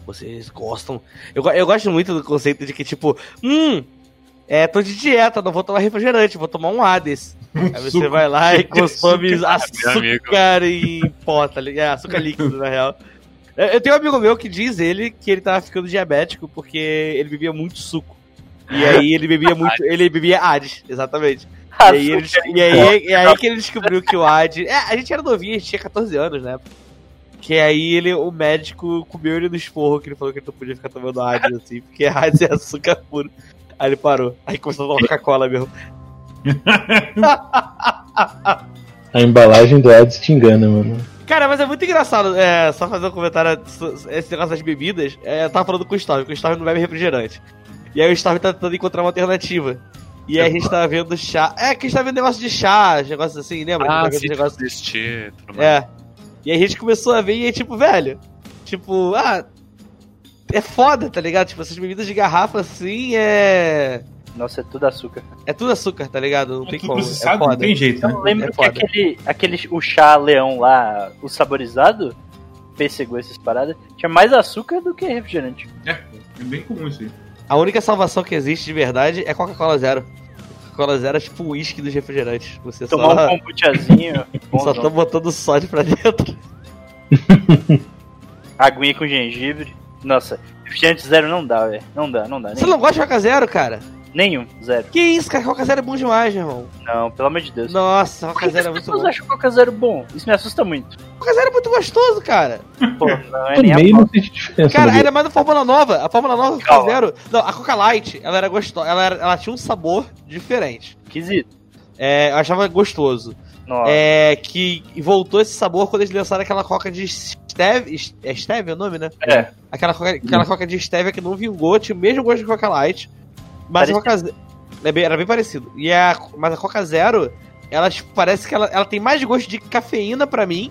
Vocês gostam. Eu, eu gosto muito do conceito de que, tipo, hum, é, tô de dieta, não vou tomar refrigerante, vou tomar um Hades. Aí você
Suco.
vai lá e consome açúcar em pó, tá ligado? É, açúcar líquido, na real. Eu eu tenho um amigo meu que diz ele que ele tava ficando diabético porque ele bebia muito suco. E aí ele bebia muito. Ele bebia Hades, exatamente. E aí, ele, e, aí, e aí que ele descobriu que o Hades. É, a gente era novinho, a gente tinha 14 anos, né? Que aí ele, o médico comeu ele no esporro, que ele falou que ele não podia ficar tomando Hades assim, porque Hades é açúcar puro. Aí ele parou. Aí começou a tomar Coca-Cola mesmo.
A embalagem do Hades te engana, mano.
Cara, mas é muito engraçado, é, só fazer um comentário, esse negócio das bebidas, é, eu tava falando com o Storm, que o Storm não bebe refrigerante. E aí o Storm tá tentando encontrar uma alternativa. E aí a gente tava vendo chá. É, que a gente tava vendo negócio de chá, negócios assim, lembra?
Ah,
Tava vendo
sim,
negócio-
desistir, tudo mais.
É. E aí a gente começou a ver e aí, tipo, velho, tipo, ah. É foda, tá ligado? Tipo, essas bebidas de garrafa assim é.
Nossa, é tudo açúcar.
É tudo açúcar, tá ligado? Não
É
tem como. É foda.
não tem jeito, né?
Eu lembro
É
que
foda.
aquele, aquele, o chá leão lá, o saborizado, pêssego, essas paradas, tinha mais açúcar do que refrigerante.
É bem comum isso aí.
A única salvação que existe de verdade é Coca-Cola Zero. Coca-Cola Zero é tipo o uísque dos refrigerantes. Você
Tomar
só,
um kombuchazinho,
só tá botando sódio pra dentro.
aguinha com gengibre. Nossa, refrigerante zero não dá, velho. Não dá, não dá.
Você não gosta de Coca Zero, cara?
Nenhum, zero.
Que isso, cara? Coca Zero é bom demais, meu irmão.
Não, pelo amor de Deus.
Nossa, Coca Zero é muito bom.
acham Coca Zero bom? Isso me assusta muito.
Coca Zero é muito gostoso, cara.
Pô, não é nem a
Também
pau.
não sente diferença.
Cara, ainda mais a Fórmula Nova. A Fórmula Nova Coca. Zero. Não, a Coca Light, ela era gostosa. Ela, era- ela tinha um sabor diferente.
Esquisito.
É, eu achava gostoso.
Nossa.
É, que voltou esse sabor quando eles lançaram aquela Coca de Stevia. É Stevia o nome, né?
É.
Aquela Coca, aquela Coca de Stevia que não vingou, tinha o mesmo gosto de Coca Light. Mas a Coca Zero. é bem- era bem parecido. E a, mas a Coca Zero, ela tipo, parece que ela, ela tem mais gosto de cafeína pra mim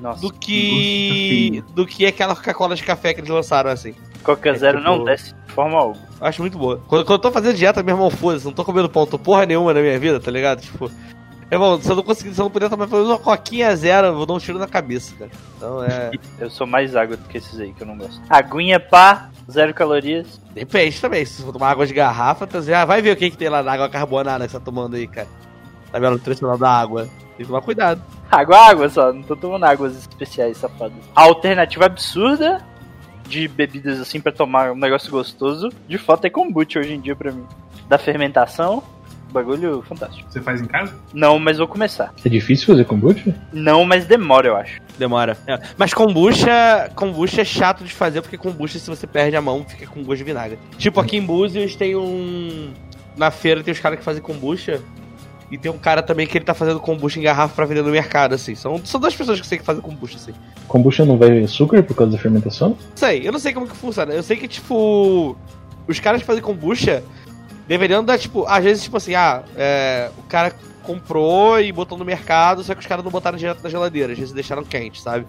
Nossa.
do que.
de
do que aquela Coca-Cola de café que eles lançaram assim.
Coca
é
Zero
tipo-
não desce de forma alguma.
Eu acho muito boa. Quando, quando eu tô fazendo dieta, meu irmão, foda-se, não tô comendo pão, tô porra nenhuma na minha vida, tá ligado? Tipo. Irmão, se eu não conseguir, se eu não puder tomar pelo menos uma coquinha zero, eu vou dar um tiro na cabeça, cara. Então é.
Eu sou mais água do que esses aí que eu não gosto. Aguinha pá, zero calorias.
Depende também. Se você tomar água de garrafa, tá, já vai ver o que, que tem lá na água carbonada que você tá tomando aí, cara. Tá vendo o nutricional da água. Tem que tomar cuidado.
Água, água só, não tô tomando águas especiais, safadas. A alternativa absurda de bebidas assim pra tomar um negócio gostoso, de fato é kombucha hoje em dia pra mim. Da fermentação, bagulho fantástico.
Você faz em casa?
Não, mas vou começar.
É difícil fazer kombucha?
Não, mas demora, eu acho.
Demora. É. Mas kombucha, kombucha é chato de fazer, porque kombucha, se você perde a mão, fica com gosto de vinagre. Tipo, aqui em Búzios tem um... Na feira tem os caras que fazem kombucha, e tem um cara também que ele tá fazendo kombucha em garrafa pra vender no mercado, assim. São, são duas pessoas que sei que fazem kombucha, assim.
Kombucha não vai açúcar por causa da fermentação?
Não sei, eu não sei como que funciona. Eu sei que, tipo, os caras que fazem kombucha deveriam dar, tipo, às vezes, tipo assim, ah, é, o cara comprou e botou no mercado, só que os caras não botaram direto na geladeira, às vezes deixaram quente, sabe?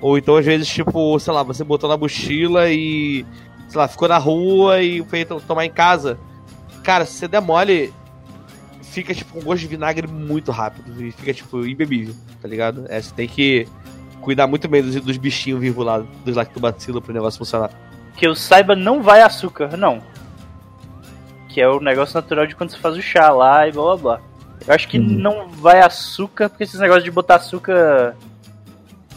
Ou então, às vezes, tipo, sei lá, você botou na mochila e, sei lá, ficou na rua e foi to- tomar em casa. Cara, se você der mole, fica, tipo, um gosto de vinagre muito rápido. E fica, tipo, imbebível, tá ligado? É, você tem que cuidar muito bem dos, dos bichinhos vivos lá, dos lactobacilos pro negócio funcionar.
Que eu saiba, não vai açúcar, não. Que é o negócio natural de quando você faz o chá lá e blá blá blá. Eu acho que
Uhum.
não vai açúcar, porque esses negócios de botar açúcar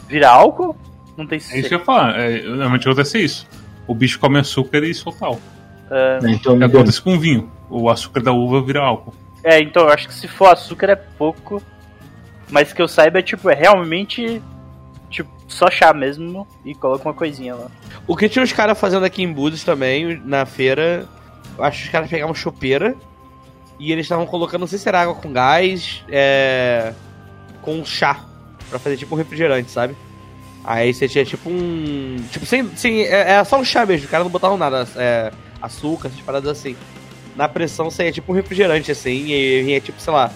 vira álcool? Não tem
É isso que eu ia falar. É, normalmente acontece isso. O bicho come açúcar e solta álcool.
É,
Né, Então,
É acontece com vinho. O açúcar da uva vira álcool.
É, então eu acho que se for açúcar é pouco. Mas que eu saiba é tipo, é realmente tipo, só chá mesmo e coloca uma coisinha lá.
O que tinha os caras fazendo aqui em Budos também, na feira, eu acho que os caras pegavam chopeira e eles estavam colocando, não sei se era água com gás, é. com chá, pra fazer tipo um refrigerante, sabe? Aí você tinha tipo um. Tipo, sem. sem é, é só um chá mesmo, os caras não botavam nada, é, açúcar, essas paradas assim. Na pressão saía tipo um refrigerante assim, e vinha tipo, sei lá,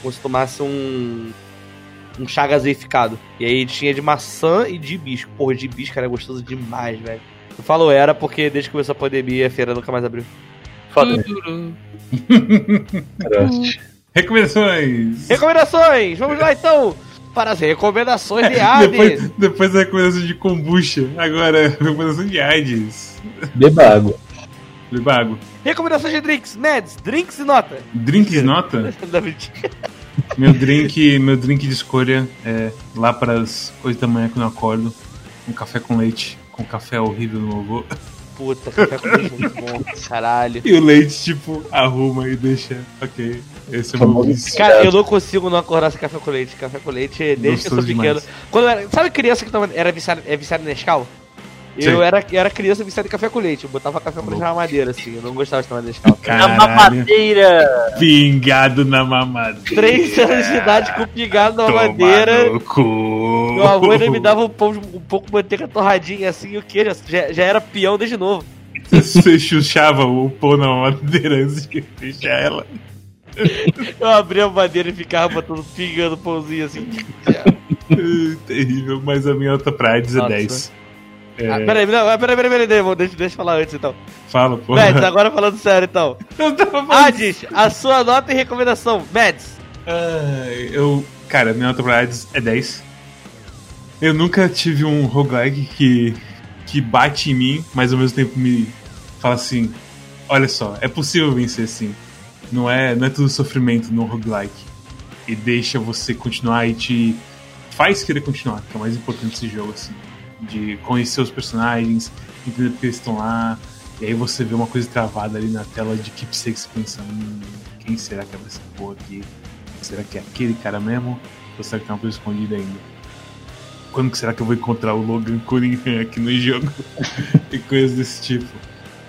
como se tomasse um. Um chá gaseificado. E aí tinha de maçã e de hibisco. Porra, de hibisco era gostoso demais, velho. Eu falo era porque desde que começou a pandemia a feira nunca mais abriu.
Foda.
Recomendações!
Recomendações! Vamos lá então! Para as recomendações de Hades!
depois, depois da recomendação de kombucha, agora recomendação de AIDS.
Beba água.
Beba água.
Recomendações de drinks, Meds, drinks e nota!
Drinks nota?
Não, mentira.
Meu drink, meu drink de escolha é lá para as 8 da manhã quando eu acordo, um café com leite, com café horrível no meu avô.
Puta, café com leite muito bom, caralho.
E o leite, tipo, arruma e deixa. Ok. Esse é o meu vício.
Cara, eu não consigo não acordar sem café com leite. Café com leite, desde que eu sou pequeno.
demais.
Quando eu era, sabe criança que tava, era viciada, é viciada em Nescau? Eu era, eu era criança viciada em café com leite. Eu botava café com leite na madeira, assim. Eu não gostava de tomar Nescau.
Na mamadeira!
Pingado na mamada.
Três anos de idade com pingado na madeira.
No cu.
Meu avô ainda me dava um, pão, um pouco de manteiga torradinha assim e o que? Já, já era peão desde novo.
Você chuchava o pão na madeira antes de fechar ela.
Eu abria a madeira e ficava botando pingando pãozinho assim.
Terrível, mas a minha nota pra AIDS é
Nossa.
10. É,
Ah, peraí, não, peraí, peraí, peraí, peraí, deixa, deixa eu falar antes então.
Fala, pô.
Mads, agora falando sério então.
Eu tava falando
Hades, a sua nota e recomendação. Mads,
Ai, eu. Cara, minha nota pra AIDS é 10. Eu nunca tive um roguelike que, que bate em mim, mas ao mesmo tempo me fala assim: olha só, é possível vencer assim. Não é, não é tudo sofrimento no roguelike. E deixa você continuar e te faz querer continuar, que é o mais importante desse jogo, assim. De conhecer os personagens, entender porque eles estão lá. E aí você vê uma coisa travada ali na tela de keepsakes pensando, hum, quem será que é essa porra aqui? Será que é aquele cara mesmo? Ou será que tem uma coisa escondida ainda? Quando que será que eu vou encontrar o Logan Cunningham aqui no jogo? e coisas desse tipo.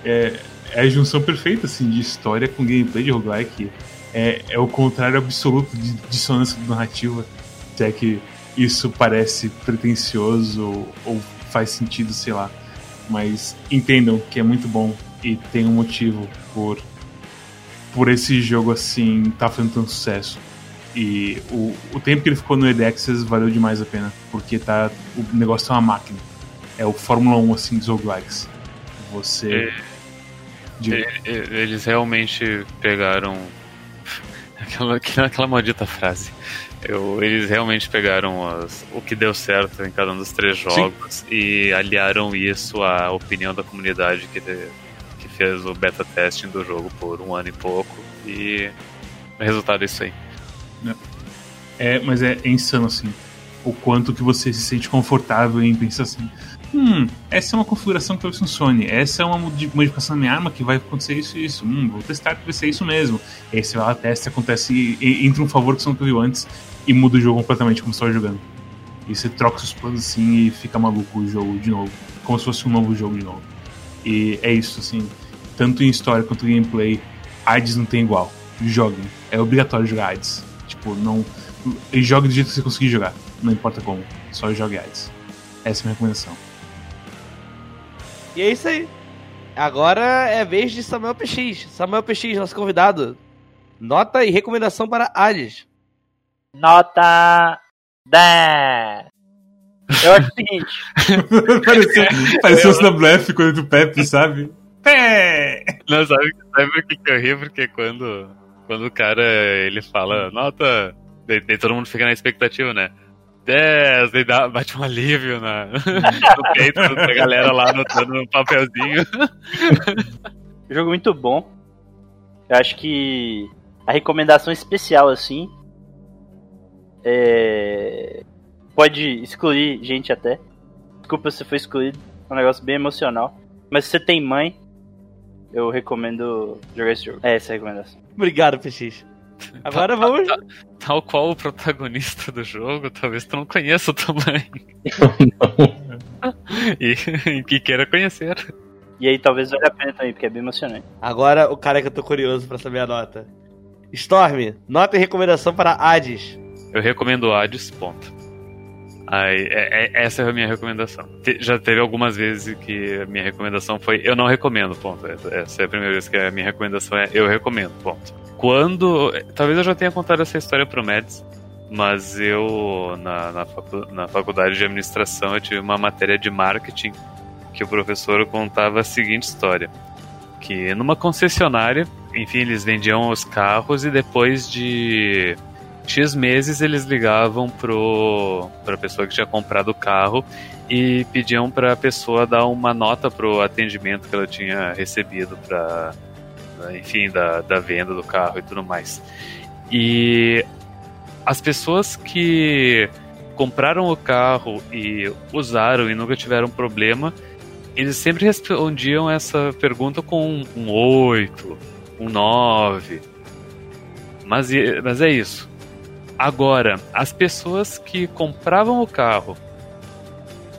É, é a junção perfeita assim, de história com gameplay de roguelike. É, é o contrário absoluto de dissonância narrativa. Se é que isso parece pretencioso ou faz sentido, sei lá. Mas entendam que é muito bom e tem um motivo por por esse jogo assim tá fazendo tanto sucesso. E o, o tempo que ele ficou no Edexes valeu demais a pena, porque tá o negócio é uma máquina. É o Fórmula 1 assim dos roguelikes. Você Diga.
E- e- Eles realmente pegaram aquela aquela maldita frase. Eu- eles realmente pegaram as- o que deu certo em cada um dos três jogos e aliaram isso à opinião da comunidade que, que fez o beta testing do jogo por um ano e pouco. E o resultado é isso aí.
É, mas é, é insano assim. O quanto que você se sente confortável em pensar assim. Hum, essa é uma configuração que talvez funcione. Essa é uma modi- modificação na minha arma que vai acontecer isso e isso. Hum, vou testar que vai ser isso mesmo. E aí você vai lá, testa, acontece, entra um favor que você nunca viu antes e muda o jogo completamente como você estava jogando. E você troca seus planos assim e fica maluco o jogo de novo. Como se fosse um novo jogo de novo. E é isso, assim. Tanto em história quanto em gameplay, AIDS não tem igual. Joguem. É obrigatório jogar AIDS. Tipo, não. Jogue do jeito que você conseguir jogar. Não importa como. Só jogue AIDS. Essa é a minha recomendação.
E é isso aí. Agora é vez de Samuel PX. Samuel PX, nosso convidado. Nota e recomendação para Hades.
Nota 10. Eu acho o seguinte.
pareceu pareceu o Snableff quando do Pepe, sabe? Pé!
Não, sabe, sabe por que, que eu ri? Porque quando Quando o cara ele fala nota. Daí, daí todo mundo fica na expectativa, né? 10, daí dá, bate um alívio na, no peito da galera lá anotando no papelzinho.
Jogo muito bom. Eu acho que a recomendação especial, assim. É... Pode excluir gente até. Desculpa se foi excluído. É um negócio bem emocional. Mas se você tem mãe, eu recomendo jogar esse jogo. É essa a recomendação.
Obrigado, PX. Agora vamos.
Tal, tal qual o protagonista do jogo, talvez tu não conheça também. e, e que queira conhecer.
E aí talvez valha a pena também, porque é bem emocionante.
Agora o cara que eu tô curioso pra saber a nota. Storm, nota e recomendação para Hades.
Eu recomendo Hades, ponto. Aí, é, é, essa é a minha recomendação. Te, já teve algumas vezes que a minha recomendação foi eu não recomendo, ponto. Essa é a primeira vez que a minha recomendação é eu recomendo, ponto. Quando. Talvez eu já tenha contado essa história pro Mads, mas eu, na, na, facu, na faculdade de administração, eu tive uma matéria de marketing que o professor contava a seguinte história. Que numa concessionária, enfim, eles vendiam os carros e depois de X meses eles ligavam pro para a pessoa que tinha comprado o carro e pediam para a pessoa dar uma nota pro atendimento que ela tinha recebido para enfim da, da venda do carro e tudo mais. E as pessoas que compraram o carro e usaram e nunca tiveram problema, eles sempre respondiam essa pergunta com um 8, um 9. Mas, mas é isso. Agora, as pessoas que compravam o carro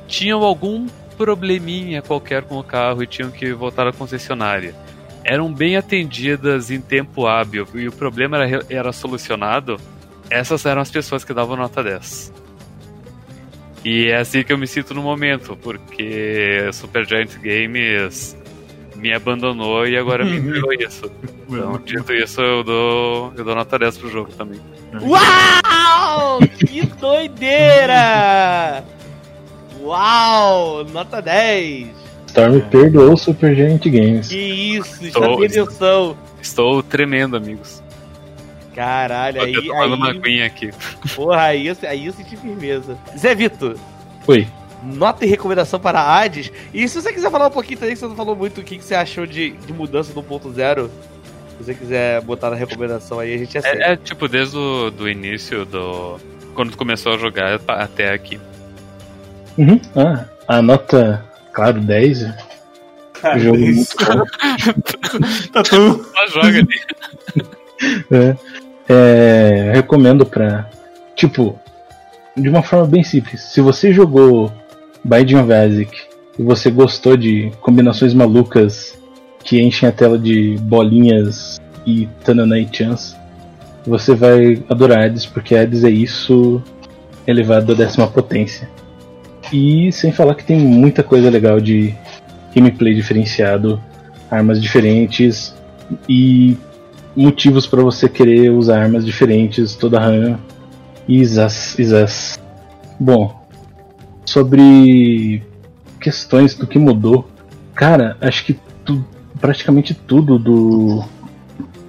tinham algum probleminha qualquer com o carro e tinham que voltar à concessionária. Eram bem atendidas em tempo hábil e o problema era, era solucionado. Essas eram as pessoas que davam nota 10. E é assim que eu me sinto no momento, porque Super Giant Games me abandonou e agora me entregou isso. Então, dito isso, eu dou, eu dou nota 10 pro jogo também.
Uau! Que doideira! Uau! Nota 10!
Storm perdoou o Super Giant Games.
Que isso, já
Estou-. Estou tremendo, amigos.
Caralho,
Tô
aí,
tomando uma
aí,
aguinha aqui.
porra, aí, eu- aí eu senti firmeza. Zé Vitor,
Oi.
Nota e recomendação para Hades. E se você quiser falar um pouquinho também, que você não falou muito, o que, que você achou de, de mudança do 1.0, se você quiser botar na recomendação aí, a gente aceita.
É, é, tipo, desde o do início do. Quando tu começou a jogar até aqui.
Uhum. Ah, a nota, claro, 10.
Cara,
jogo
isso.
muito bom.
tá tão.
Só joga ali.
É, é, recomendo pra. Tipo, de uma forma bem simples. Se você jogou Binding of Isaac e você gostou de combinações malucas que enchem a tela de bolinhas e Tananai Chance, você vai adorar Hades, porque Hades é isso elevado à décima potência. E sem falar que tem muita coisa legal de gameplay diferenciado, armas diferentes e motivos para você querer usar armas diferentes toda run. Isas, Isas. Bom, sobre questões do que mudou, cara, acho que tu, praticamente tudo do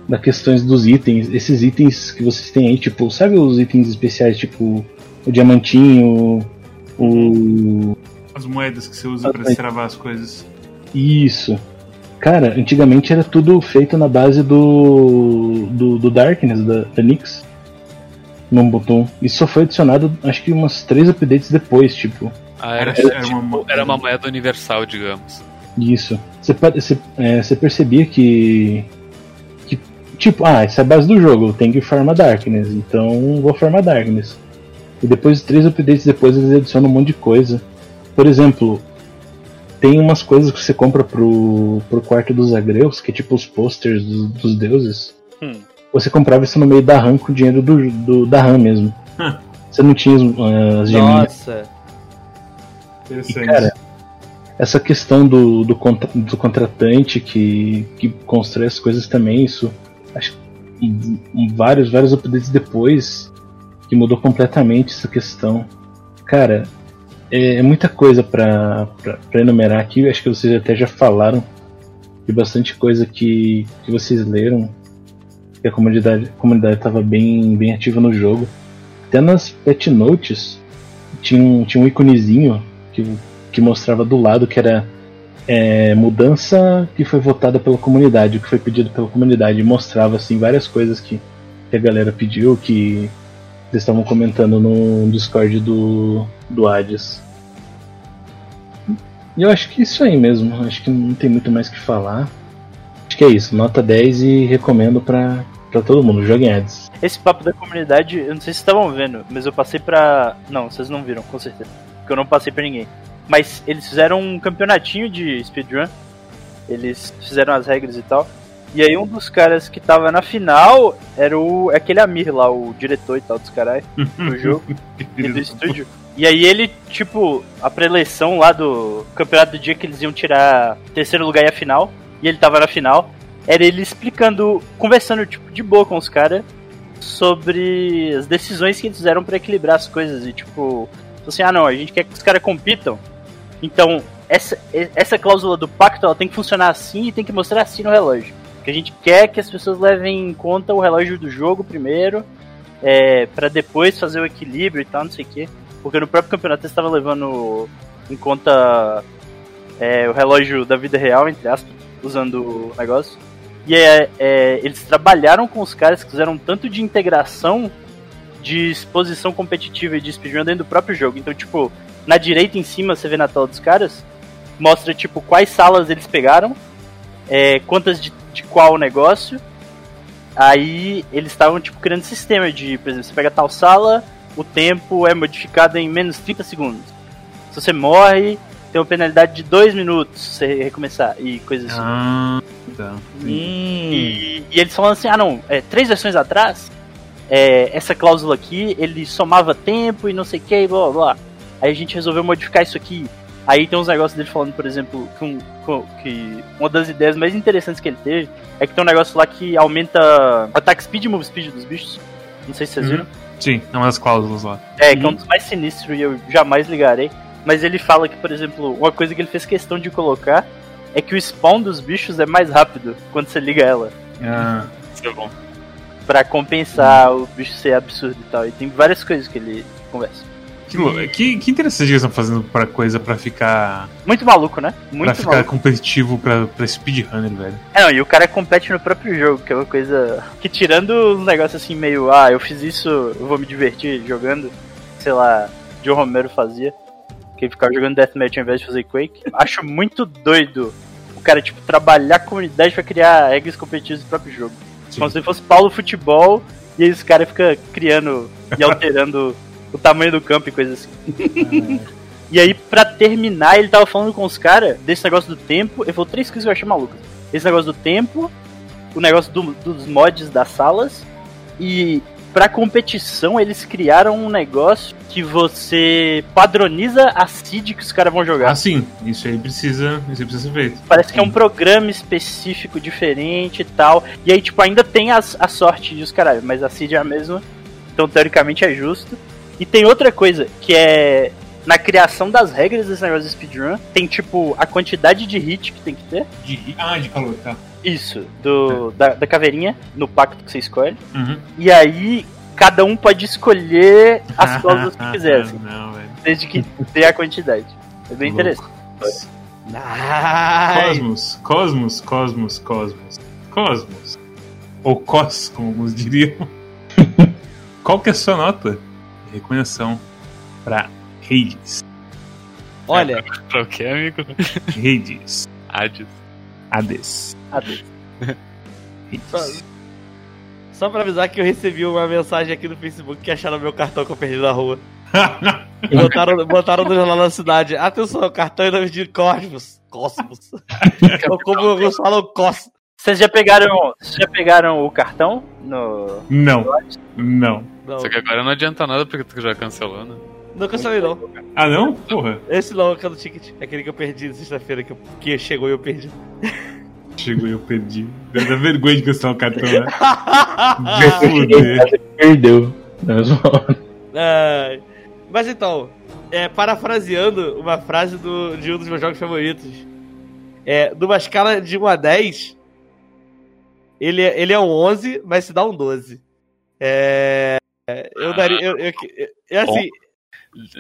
da questões dos itens, esses itens que vocês têm aí, tipo, sabe os itens especiais, tipo o diamantinho, o
As moedas que você usa pra destravar as coisas.
Isso. Cara, antigamente era tudo feito na base do. do, do Darkness, da, da Nix. No botão. Isso só foi adicionado, acho que umas três updates depois, tipo.
Ah, era,
Era- era
tipo,
uma-
era uma moeda universal, digamos.
Isso. Você, você, é, você percebia que. que. Tipo, ah, essa é a base do jogo, eu tenho que farmar Darkness, então vou farmar Darkness. E depois, três updates depois, eles adicionam um monte de coisa. Por exemplo, tem umas coisas que você compra pro, pro quarto dos agreus, que é tipo os posters dos, dos deuses.
Hum.
Você comprava isso no meio da RAM com o dinheiro do, do- da RAM mesmo. Você não tinha as, as geminhas.
Nossa.
E,
Interessante.
cara, essa questão do, do, contra- do contratante que, que constrói as coisas também, isso. Acho que em- em vários, vários updates depois que mudou completamente essa questão. Cara, é, é muita coisa pra enumerar aqui. Acho que vocês até já falaram de bastante coisa que, que vocês leram. A comunidade, a comunidade tava bem, bem ativa no jogo. Até nas pet notes tinha um, tinha um íconezinho que, que mostrava do lado que era é, mudança que foi votada pela comunidade, que foi pedido pela comunidade. Mostrava assim várias coisas que, que a galera pediu, que eles estavam comentando no Discord do, do Hades. E eu acho que é isso aí mesmo. Acho que não tem muito mais que falar. Acho que é isso. Nota 10 e recomendo pra, pra todo mundo. Joguem Hades.
Esse papo da comunidade, eu não sei se vocês estavam vendo, mas eu passei pra. Não, vocês não viram, com certeza. Porque eu não passei pra ninguém. Mas eles fizeram um campeonatinho de speedrun. Eles fizeram as regras e tal. E aí um dos caras que tava na final era o aquele Amir lá, o diretor e tal dos caras do jogo e do estúdio. E aí ele, tipo, a preleção lá do campeonato do dia que eles iam tirar terceiro lugar e a final, e ele tava na final, era ele explicando, conversando, tipo, de boa com os caras sobre as decisões que eles fizeram para equilibrar as coisas. E, tipo, assim, ah não, a gente quer que os caras compitam. Então, essa, essa cláusula do pacto ela tem que funcionar assim e tem que mostrar assim no relógio. Que a gente quer que as pessoas levem em conta o relógio do jogo primeiro, é, para depois fazer o equilíbrio e tal, não sei o quê. Porque no próprio campeonato eles estavam levando em conta é, o relógio da vida real, entre aspas, usando o negócio. E é, é, eles trabalharam com os caras que fizeram tanto de integração de exposição competitiva e de speedrun dentro do próprio jogo. Então, tipo, na direita em cima, você vê na tela dos caras, mostra, tipo, quais salas eles pegaram, é, quantas de, de qual negócio. Aí eles estavam, tipo, criando sistema de, por exemplo, você pega tal sala, o tempo é modificado em menos 30 segundos. Se você morre, tem uma penalidade de 2 minutos se você recomeçar e coisas assim.
Ah, tá.
E, e eles falando assim, ah não, é, três versões atrás, é, essa cláusula aqui, ele somava tempo e não sei o que, e blá blá blá. Aí a gente resolveu modificar isso aqui. Aí tem uns negócios dele falando, por exemplo, que, que uma das ideias mais interessantes que ele teve é que tem um negócio lá que aumenta attack speed e move speed dos bichos. Não sei se vocês
Uhum.
viram.
Sim, é uma das cláusulas lá.
É, que é um dos mais sinistros e eu jamais ligarei. Mas ele fala que, por exemplo, uma coisa que ele fez questão de colocar é que o spawn dos bichos é mais rápido quando você liga ela.
Ah,
Isso é bom.
Pra compensar o bicho ser absurdo e tal. E tem várias coisas que ele conversa.
que, que, que interessante que eles estão fazendo pra coisa pra ficar.
Muito maluco, né?
pra
Muito
ficar
maluco.
competitivo pra, pra speedrunner, velho.
É, não, e o cara compete no próprio jogo, que é uma coisa. Que tirando os negócios assim, meio, ah, eu fiz isso, eu vou me divertir jogando, sei lá, Joe Romero fazia, que ficava jogando Deathmatch ao invés de fazer Quake. Acho muito doido o cara, tipo, trabalhar a comunidade pra criar regras competitivas do próprio jogo.
Sim.
Como se fosse Paulo Futebol, e aí os caras ficam criando e alterando o tamanho do campo e coisas assim. E aí, pra terminar, ele tava falando com os caras desse negócio do tempo. Ele falou três coisas que eu achei malucas. Esse negócio do tempo, o negócio do- dos mods das salas. E pra competição, eles criaram um negócio que você padroniza a seed que os caras vão jogar.
Ah, sim, isso aí precisa, isso aí precisa ser feito.
Parece que é um programa específico, diferente e tal. E aí, tipo, ainda tem as, a sorte dos caralho, mas a seed é a mesma. Então, teoricamente, é justo. E tem outra coisa, que é. Na criação das regras desse negócio de speedrun, tem, tipo, a quantidade de hit que tem que ter.
De, ah, de calor, tá.
Isso, do, da, da caveirinha, no pacto que você escolhe.
Uhum.
E aí, cada um pode escolher as cláusulas que quiser, assim,
Não, velho.
desde que dê a quantidade. É bem
Louco.
interessante.
Ai.
Cosmos, Cosmos, Cosmos, Cosmos. Cosmos. Ou Cos, como alguns diriam. Qual que é a sua nota? de Recomendação pra Hades.
Olha,
Pra o que, amigo?
Hades.
Hades.
Hades.
Adeus.
Só pra avisar que eu recebi uma mensagem aqui no Facebook que acharam meu cartão que eu perdi na rua. Botaram, botaram no jornal da cidade. Atenção, o cartão é nome de Cosmos. Cosmos. Ou como alguns falam, Cos.
Vocês já pegaram. Vocês já pegaram o cartão no.
Não, não.
Não,
Só que agora não adianta nada porque tu já cancelou, né?
não cancelei não.
Ah, não? Porra.
Esse não, aquele do ticket. É aquele que eu perdi na sexta-feira, que, eu- que chegou e eu perdi.
Chegou e eu perdi. Dá dá vergonha de cancelar o cartão, né? Vai fuder.
Perdeu.
Ai. Mas então, é, parafraseando uma frase do, de um dos meus jogos favoritos. É, numa escala de 1 a 10, ele, é- ele é um 11, mas se dá um 12. É. Eu daria. Eu, eu, eu- eu, assim.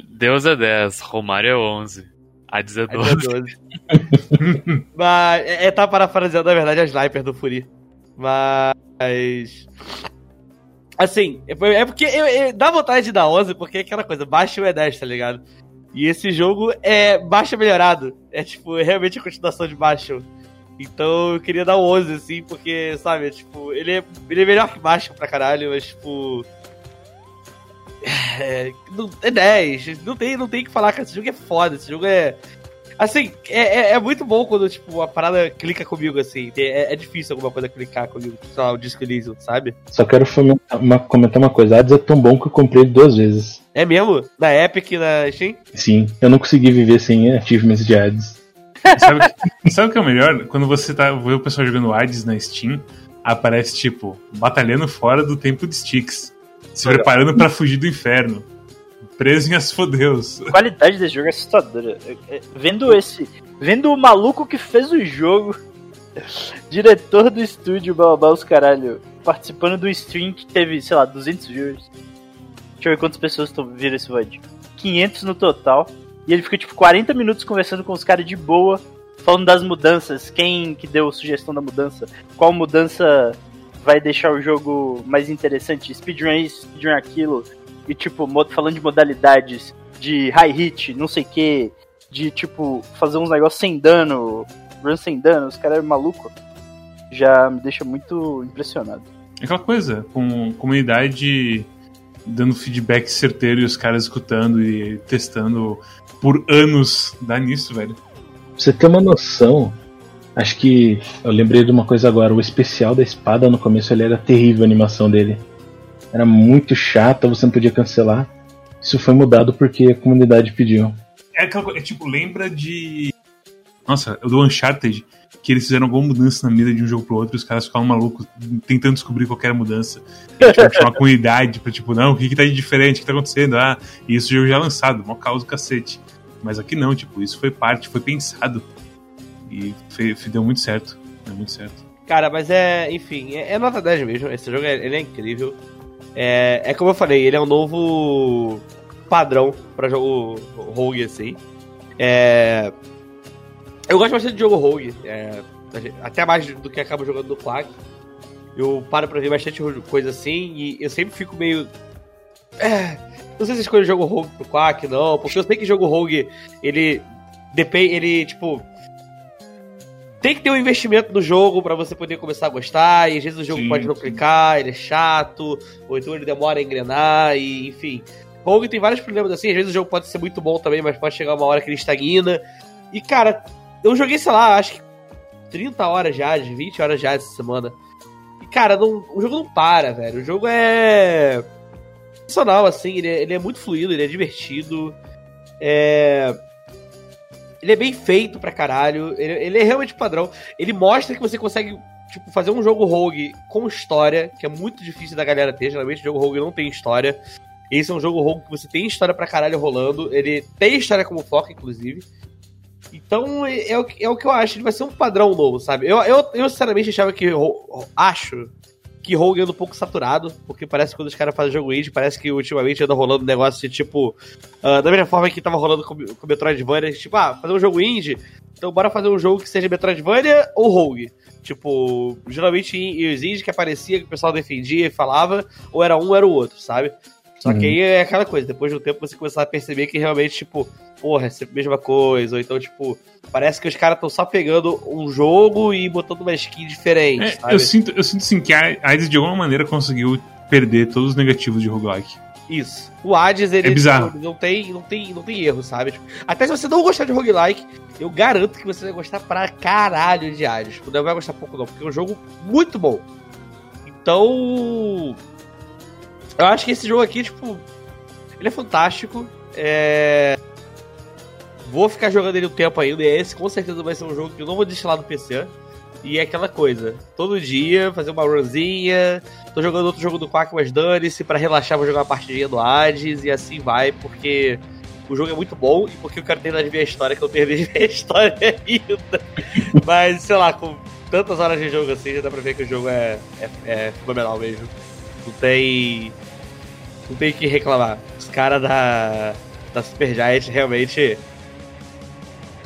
Deus é 10, Romário é 11. É
é
12.
12. Mas. É, é, tá parafraseando, na verdade, a sniper do Furi. Mas. Assim, é é porque eu, eu- dá vontade de dar 11, porque é aquela coisa, baixa o E10, tá ligado? E esse jogo é baixa melhorado. É tipo, é realmente a continuação de baixo. Então eu queria dar um 11, assim, porque, sabe, tipo, ele é, ele é melhor que baixo pra caralho, mas tipo. É, não- é 10. Não tem, não tem o que falar, cara. Esse jogo é foda. Esse jogo é. Assim, é, é, é muito bom quando, tipo, a parada clica comigo, assim. Tem- É, é difícil alguma coisa clicar comigo, sei lá, o Disco Elysium, sabe?
Só quero fomentar- uma- comentar uma coisa. Hades é tão bom que eu comprei ele duas vezes.
É mesmo? Na Epic e na Steam?
Sim, eu não consegui viver sem achievements de Hades.
Sabe, sabe o que é o melhor? Quando você tá, vê o pessoal jogando Hades na Steam, aparece tipo, batalhando fora do tempo de Styx. Se preparando pra fugir do inferno. Preso em Asfodeus.
A qualidade desse jogo é assustadora. É- é- Vendo esse. Vendo o maluco que fez o jogo, diretor do estúdio, blá, os caralho, participando do stream que teve, sei lá, 200 viewers. Deixa eu ver quantas pessoas estão viram esse VOD. 500 no total. E ele fica tipo 40 minutos conversando com os caras de boa, falando das mudanças, quem que deu sugestão da mudança, qual mudança vai deixar o jogo mais interessante, speedrun isso, speedrun aquilo, e tipo, falando de modalidades, de high hit, não sei o que, de tipo, fazer uns negócios sem dano, run sem dano, os caras é maluco. Já me deixa muito impressionado.
É aquela coisa, com comunidade dando feedback certeiro e os caras escutando e testando por anos. Dá nisso, velho.
Pra você ter uma noção, acho que eu lembrei de uma coisa agora. O especial da espada no começo ele era terrível a animação dele. Era muito chata, você não podia cancelar. Isso foi mudado porque a comunidade pediu.
É é tipo, lembra de. Nossa, do Uncharted, que eles fizeram alguma mudança na mira de um jogo pro outro os caras ficavam malucos tentando descobrir qualquer mudança. E, tipo, tinha uma comunidade pra, tipo, não, o que que tá de diferente, o que tá acontecendo? Ah, e o jogo já é lançado, mó causa do cacete. Mas aqui não, tipo, isso foi parte, foi pensado. E fe- deu muito certo. Deu muito certo.
Cara, mas é, enfim, é, é nota 10 mesmo. Esse jogo é, ele é incrível. É, é como eu falei, ele é um novo padrão pra jogo rogue, assim. É, eu gosto bastante de jogo rogue, é, até mais do que acabo jogando no Quack. Eu paro pra ver bastante coisa assim e eu sempre fico meio. É, não sei se escolho jogo rogue pro Quack, não, porque eu sei que jogo rogue ele depende, ele tipo tem que ter um investimento no jogo pra você poder começar a gostar, e às vezes o jogo
Sim,
pode não clicar, ele é chato, ou então ele demora a engrenar, e enfim. Rogue tem vários problemas assim, às vezes o jogo pode ser muito bom também, mas pode chegar uma hora que ele estagna. E cara, eu joguei, sei lá, acho que 30 horas já, 20 horas já essa semana. E cara, não- o jogo não para, velho. O jogo é. Sensacional, assim, ele é, ele é muito fluido, ele é divertido. É. Ele é bem feito pra caralho. Ele, ele é realmente padrão. Ele mostra que você consegue tipo, fazer um jogo rogue com história, que é muito difícil da galera ter. Geralmente o jogo rogue não tem história. Esse é um jogo rogue que você tem história pra caralho rolando. Ele tem história como foco, inclusive. Então é, é o, que- é o que eu acho. Ele vai ser um padrão novo, sabe? Eu, eu, eu sinceramente achava que. Acho que Rogue anda um pouco saturado, porque parece que quando os caras fazem jogo indie, parece que ultimamente anda rolando um negócio de tipo. ah, da mesma forma que tava rolando com, com Metroidvania, tipo, ah, fazer um jogo indie, então bora fazer um jogo que seja Metroidvania ou Rogue. Tipo, geralmente os indies que aparecia, que o pessoal defendia e falava, ou era um ou era o outro, sabe? Só que
Uhum.
aí é aquela coisa, depois de um tempo você começar a perceber que realmente, tipo, porra, é sempre a mesma coisa, ou então, tipo, parece que os caras estão só pegando um jogo e botando uma skin diferente,
É,
sabe?
eu sinto, eu sinto assim que a Hades de alguma maneira conseguiu perder todos os negativos de roguelike.
Isso. O Hades, ele
É bizarro.
tipo, não, tem, não, tem, não tem erro, sabe? Tipo, até se você não gostar de roguelike, eu garanto que você vai gostar pra caralho de Hades. Tipo, Não vai gostar pouco, não, porque é um jogo muito bom. Então. Eu acho que esse jogo aqui, tipo. Ele é fantástico. É. Vou ficar jogando ele um tempo ainda. E esse com certeza vai ser um jogo que eu não vou deixar lá no PC. E é aquela coisa. Todo dia, fazer uma runzinha. Tô jogando outro jogo do Quack, mas dane-se. Pra relaxar, vou jogar uma partidinha do Hades. E assim vai, porque o jogo é muito bom. E porque eu quero terminar de ver a história, que eu terminei de ver a história ainda. mas, sei lá, com tantas horas de jogo assim, já dá pra ver que o jogo é, é, é fenomenal mesmo. Não tem. Não tem o que reclamar. Os caras da, da Supergiant realmente.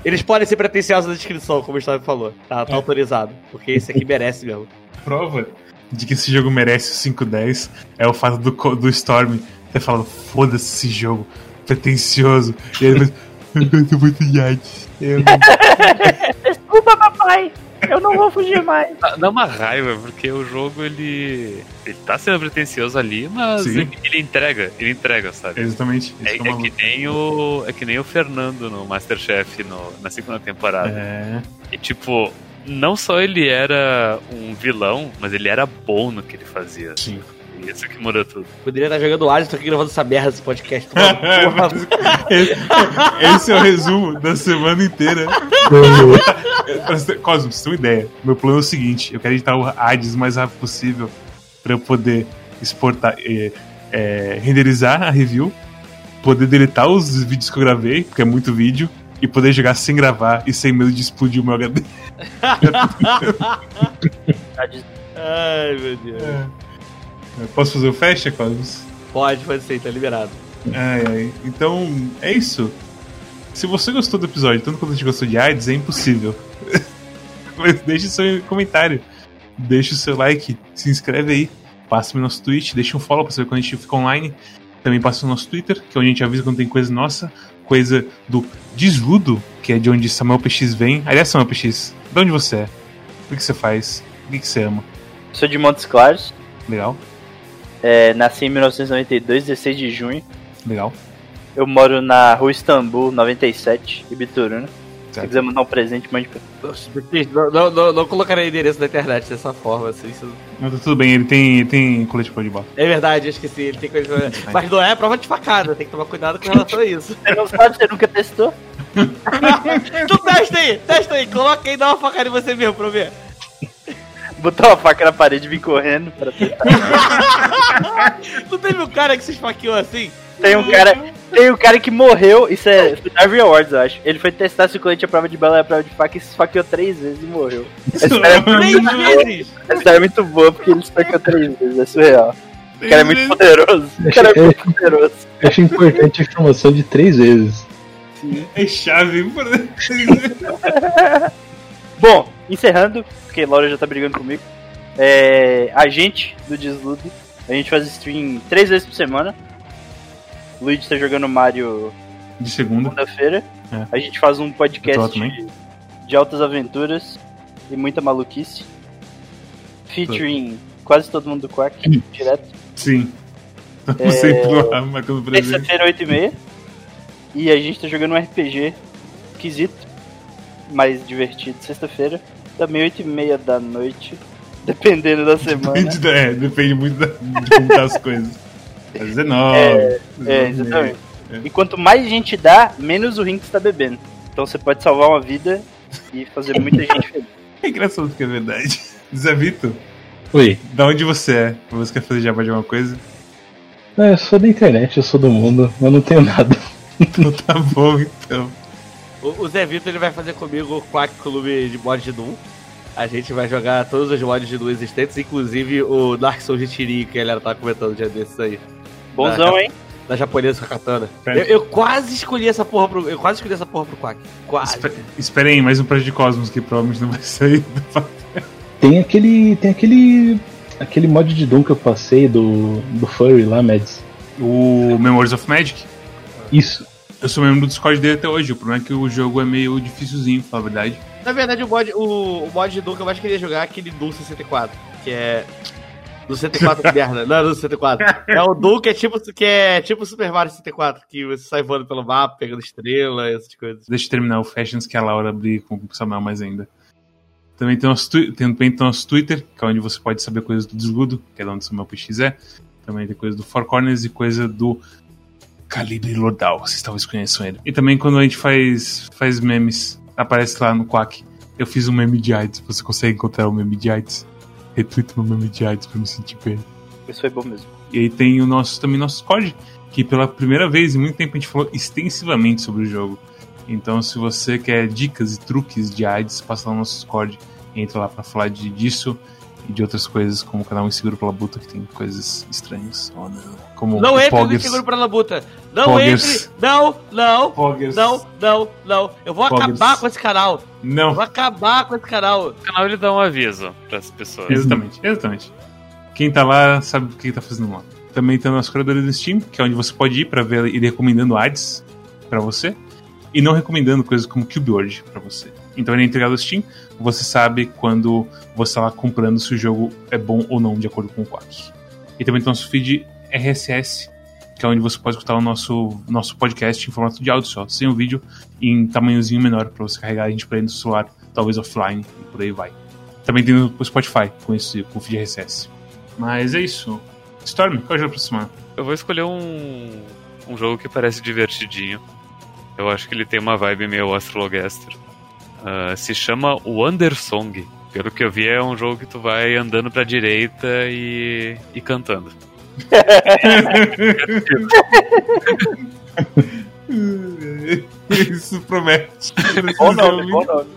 Eles podem ser pretensiosos na descrição, como o Gustavo falou. Tá, tá
É.
autorizado. Porque esse aqui merece mesmo.
Prova de que esse jogo merece o 5-10 é o fato do, do Storm ter falado: foda-se esse jogo, pretencioso. E ele fez: Eu gosto muito de arte.
Desculpa, papai! Eu não vou fugir mais.
Dá- Dá uma raiva, porque o jogo ele. Ele tá sendo pretencioso ali, mas ele, ele entrega, ele entrega, sabe?
Exatamente.
É,
Isso que
é
é
que nem o. É que nem o Fernando no Masterchef no, na segunda temporada.
É.
E tipo, não só ele era um vilão, mas ele era bom no que ele fazia.
Sim.
Isso que muda tudo.
Poderia estar jogando Hades, tô aqui gravando essa merda desse podcast.
Esse, esse é o resumo da semana inteira. Cosmo, você ter uma ideia, meu plano é o seguinte: eu quero editar o Hades o mais rápido possível pra eu poder exportar, é, é, renderizar a review, poder deletar os vídeos que eu gravei, porque é muito vídeo, e poder jogar sem gravar e sem medo de explodir o meu HD.
Ai, meu Deus.
Eu Posso fazer o fecha, Cosmos?
Pode, pode ser, tá liberado.
Ai, ai. Então, é isso. Se você gostou do episódio, tanto quanto a gente gostou de AIDS, é impossível. Mas deixe seu comentário. Deixe o seu like. Se inscreve aí. Passe no nosso Twitch. Deixe um follow pra saber quando a gente fica online. Também passe no nosso Twitter, que é onde a gente avisa quando tem coisa nossa. Coisa do Desludo, que é de onde Samuel PX vem. Aliás, Samuel PX, de onde você é? O que você faz? O que que você ama?
Sou de Montes Claros.
Legal?
É, nasci em 1992, 16 de junho.
Legal?
Eu moro na rua Istambul, 97, Ibituruna. Se quiser mandar um presente, mande pra
Não, não, não, não colocarei endereço na internet dessa forma, assim. Isso...
Não, tá tudo bem, ele tem, ele tem colete pra de bola.
É verdade, eu esqueci. Ele tem coisa. Mas não é prova de facada, tem que tomar cuidado com relação a isso.
Você não sabe, você nunca testou?
então testa aí, testa aí, coloca aí e dá uma facada em você mesmo pra eu ver.
Botar uma faca na parede e vir correndo pra testar.
Não teve um cara que se esfaqueou assim?
Tem um cara, tem um cara que morreu, isso é foi Darwin Awards, eu acho. Ele foi testar se o colete é prova de bala é prova de faca e se esfaqueou três vezes e morreu. Essa história é
Três
muito boa,
vezes!
essa história é muito boa porque ele se esfaqueou três vezes, é surreal. O cara é muito poderoso. O cara é muito poderoso.
Eu acho importante a informação de três vezes.
É chave.
Bom, encerrando, porque Laura já tá brigando comigo. É, a gente do Desludo, a gente faz stream três vezes por semana. O Luigi tá jogando Mario
De segunda.
segunda-feira.
É.
A gente faz um podcast de, de altas aventuras e muita maluquice. Featuring quase todo mundo do Quack, direto.
Sim. Estamos sempre lá, marcando presente.
Terça-feira, 8h30. E a gente tá jogando um RPG esquisito, mais divertido. Sexta-feira, também 8h30 da noite, dependendo da semana.
Depende, da- é, depende muito da- de como tá as coisas. Às vezes é 9.
É, exatamente. E quanto mais gente dá, menos o Rinks tá bebendo. Então você pode salvar uma vida e fazer muita gente feliz.
É engraçado que é verdade. Zé Vitor,
Oi.
da onde você é? Você quer fazer jabá de alguma coisa?
Não, eu sou da internet, eu sou do mundo, mas não tenho nada.
Então tá bom, então.
O, o Zé Vitor ele vai fazer comigo o Quack Clube de mod de Doom. A gente vai jogar todos os mods de Doom existentes, inclusive o Dark Souls de Tirinho, que a galera tava comentando um dia desses aí.
Bonzão, hein?
Da japonesa com a katana. Eu, eu quase escolhi essa porra pro. Eu quase escolhi essa porra pro Quack. Quase.
Espe- Esperem aí, mais um Projeto de Cosmos que provavelmente não vai sair.
Tem aquele. Tem aquele. aquele mod de Doom que eu passei do. do Furry lá, Mads.
O Memories of Magic.
Isso.
Eu sou membro do Discord dele até hoje. O problema é que o jogo é meio dificilzinho, pra falar a verdade.
Na verdade, o mod, o, o mod de Doom que eu mais queria jogar é aquele Doom 64, que é. Do 64 que merda, não é do 64. É o Doom que é tipo que é tipo Super Mario 64, que você sai voando pelo mapa, pegando estrela, essas coisas.
Deixa eu terminar o Fashions que a Laura briga com o Samuel mais ainda. Também tem nosso, também tem nosso Twitter, que é onde você pode saber coisas do Desludo, que é de onde o Samuel PX é. Também tem coisa do Four Corners e coisa do Calibre Lordal, vocês talvez conheçam ele. E também quando a gente faz, faz memes, aparece lá no Quack. Eu fiz um meme de AIDS, você consegue encontrar o meme de AIDS? Retweet meu meme de AIDS pra me sentir bem.
Isso foi bom mesmo.
E aí tem o nosso, também nosso Discord, que pela primeira vez em muito tempo a gente falou extensivamente sobre o jogo. Então se você quer dicas e truques de AIDS, passa lá no nosso Discord, entra lá pra falar de, disso e de outras coisas, como o canal Inseguro pela Buta, que tem coisas estranhas. Oh, não. Como
Não
o
entre no
Poggers.
seguro pra labuta. Não
Poggers.
entre. Não, não.
Poggers.
Não, não, não. Eu vou
Poggers.
acabar com esse canal. Eu
Não,
vou acabar com esse canal.
O canal ele dá um aviso pras pessoas.
exatamente, exatamente. Quem tá lá sabe o que tá fazendo lá. Também tem o nosso curador do Steam, que é onde você pode ir pra ver ele recomendando ads pra você e não recomendando coisas como Cube World pra você. Então ele é integrado ao Steam, você sabe quando você tá lá comprando se o jogo é bom ou não, de acordo com o Quack. E também tem o nosso feed RSS, que é onde você pode escutar o nosso, nosso podcast em formato de áudio só, sem o vídeo, em tamanhozinho menor, pra você carregar a gente dentro do celular, talvez offline, e por aí vai. Também tem o Spotify com esse com o feed RSS. Mas é isso. Storm, qual é o jogo semana?
Eu vou escolher um, um jogo que parece divertidinho. Eu acho que ele tem uma vibe meio Astrologaster. Ah, se chama Wandersong. Pelo que eu vi, é um jogo que tu vai andando pra direita e, e cantando.
Isso promete.
Bom nome, bom nome.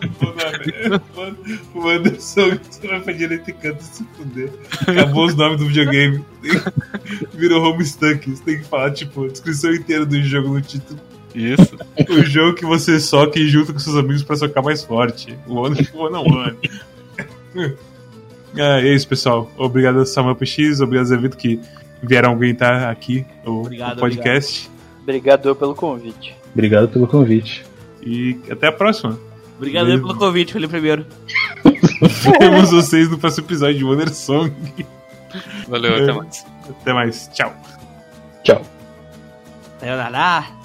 O Anderson você vai pra direita e canta se fuder. Acabou os nomes do videogame. Virou Homestuck. Você tem que falar, tipo, a descrição inteira do jogo no título.
Isso.
O jogo que você soca e junta com seus amigos pra socar mais forte. O One One on One. Ah, é isso, pessoal. Obrigado, Samuel PX. Obrigado, Zé Vitor, que vieram aguentar aqui o,
Obrigado,
o podcast.
Obrigado pelo convite.
Obrigado pelo convite.
E até a próxima.
Obrigado aí pelo convite, Felipe primeiro.
Vemos vocês no próximo episódio de Wonder Song.
Valeu, até mais.
Até mais. Tchau.
Tchau.
Sayonara.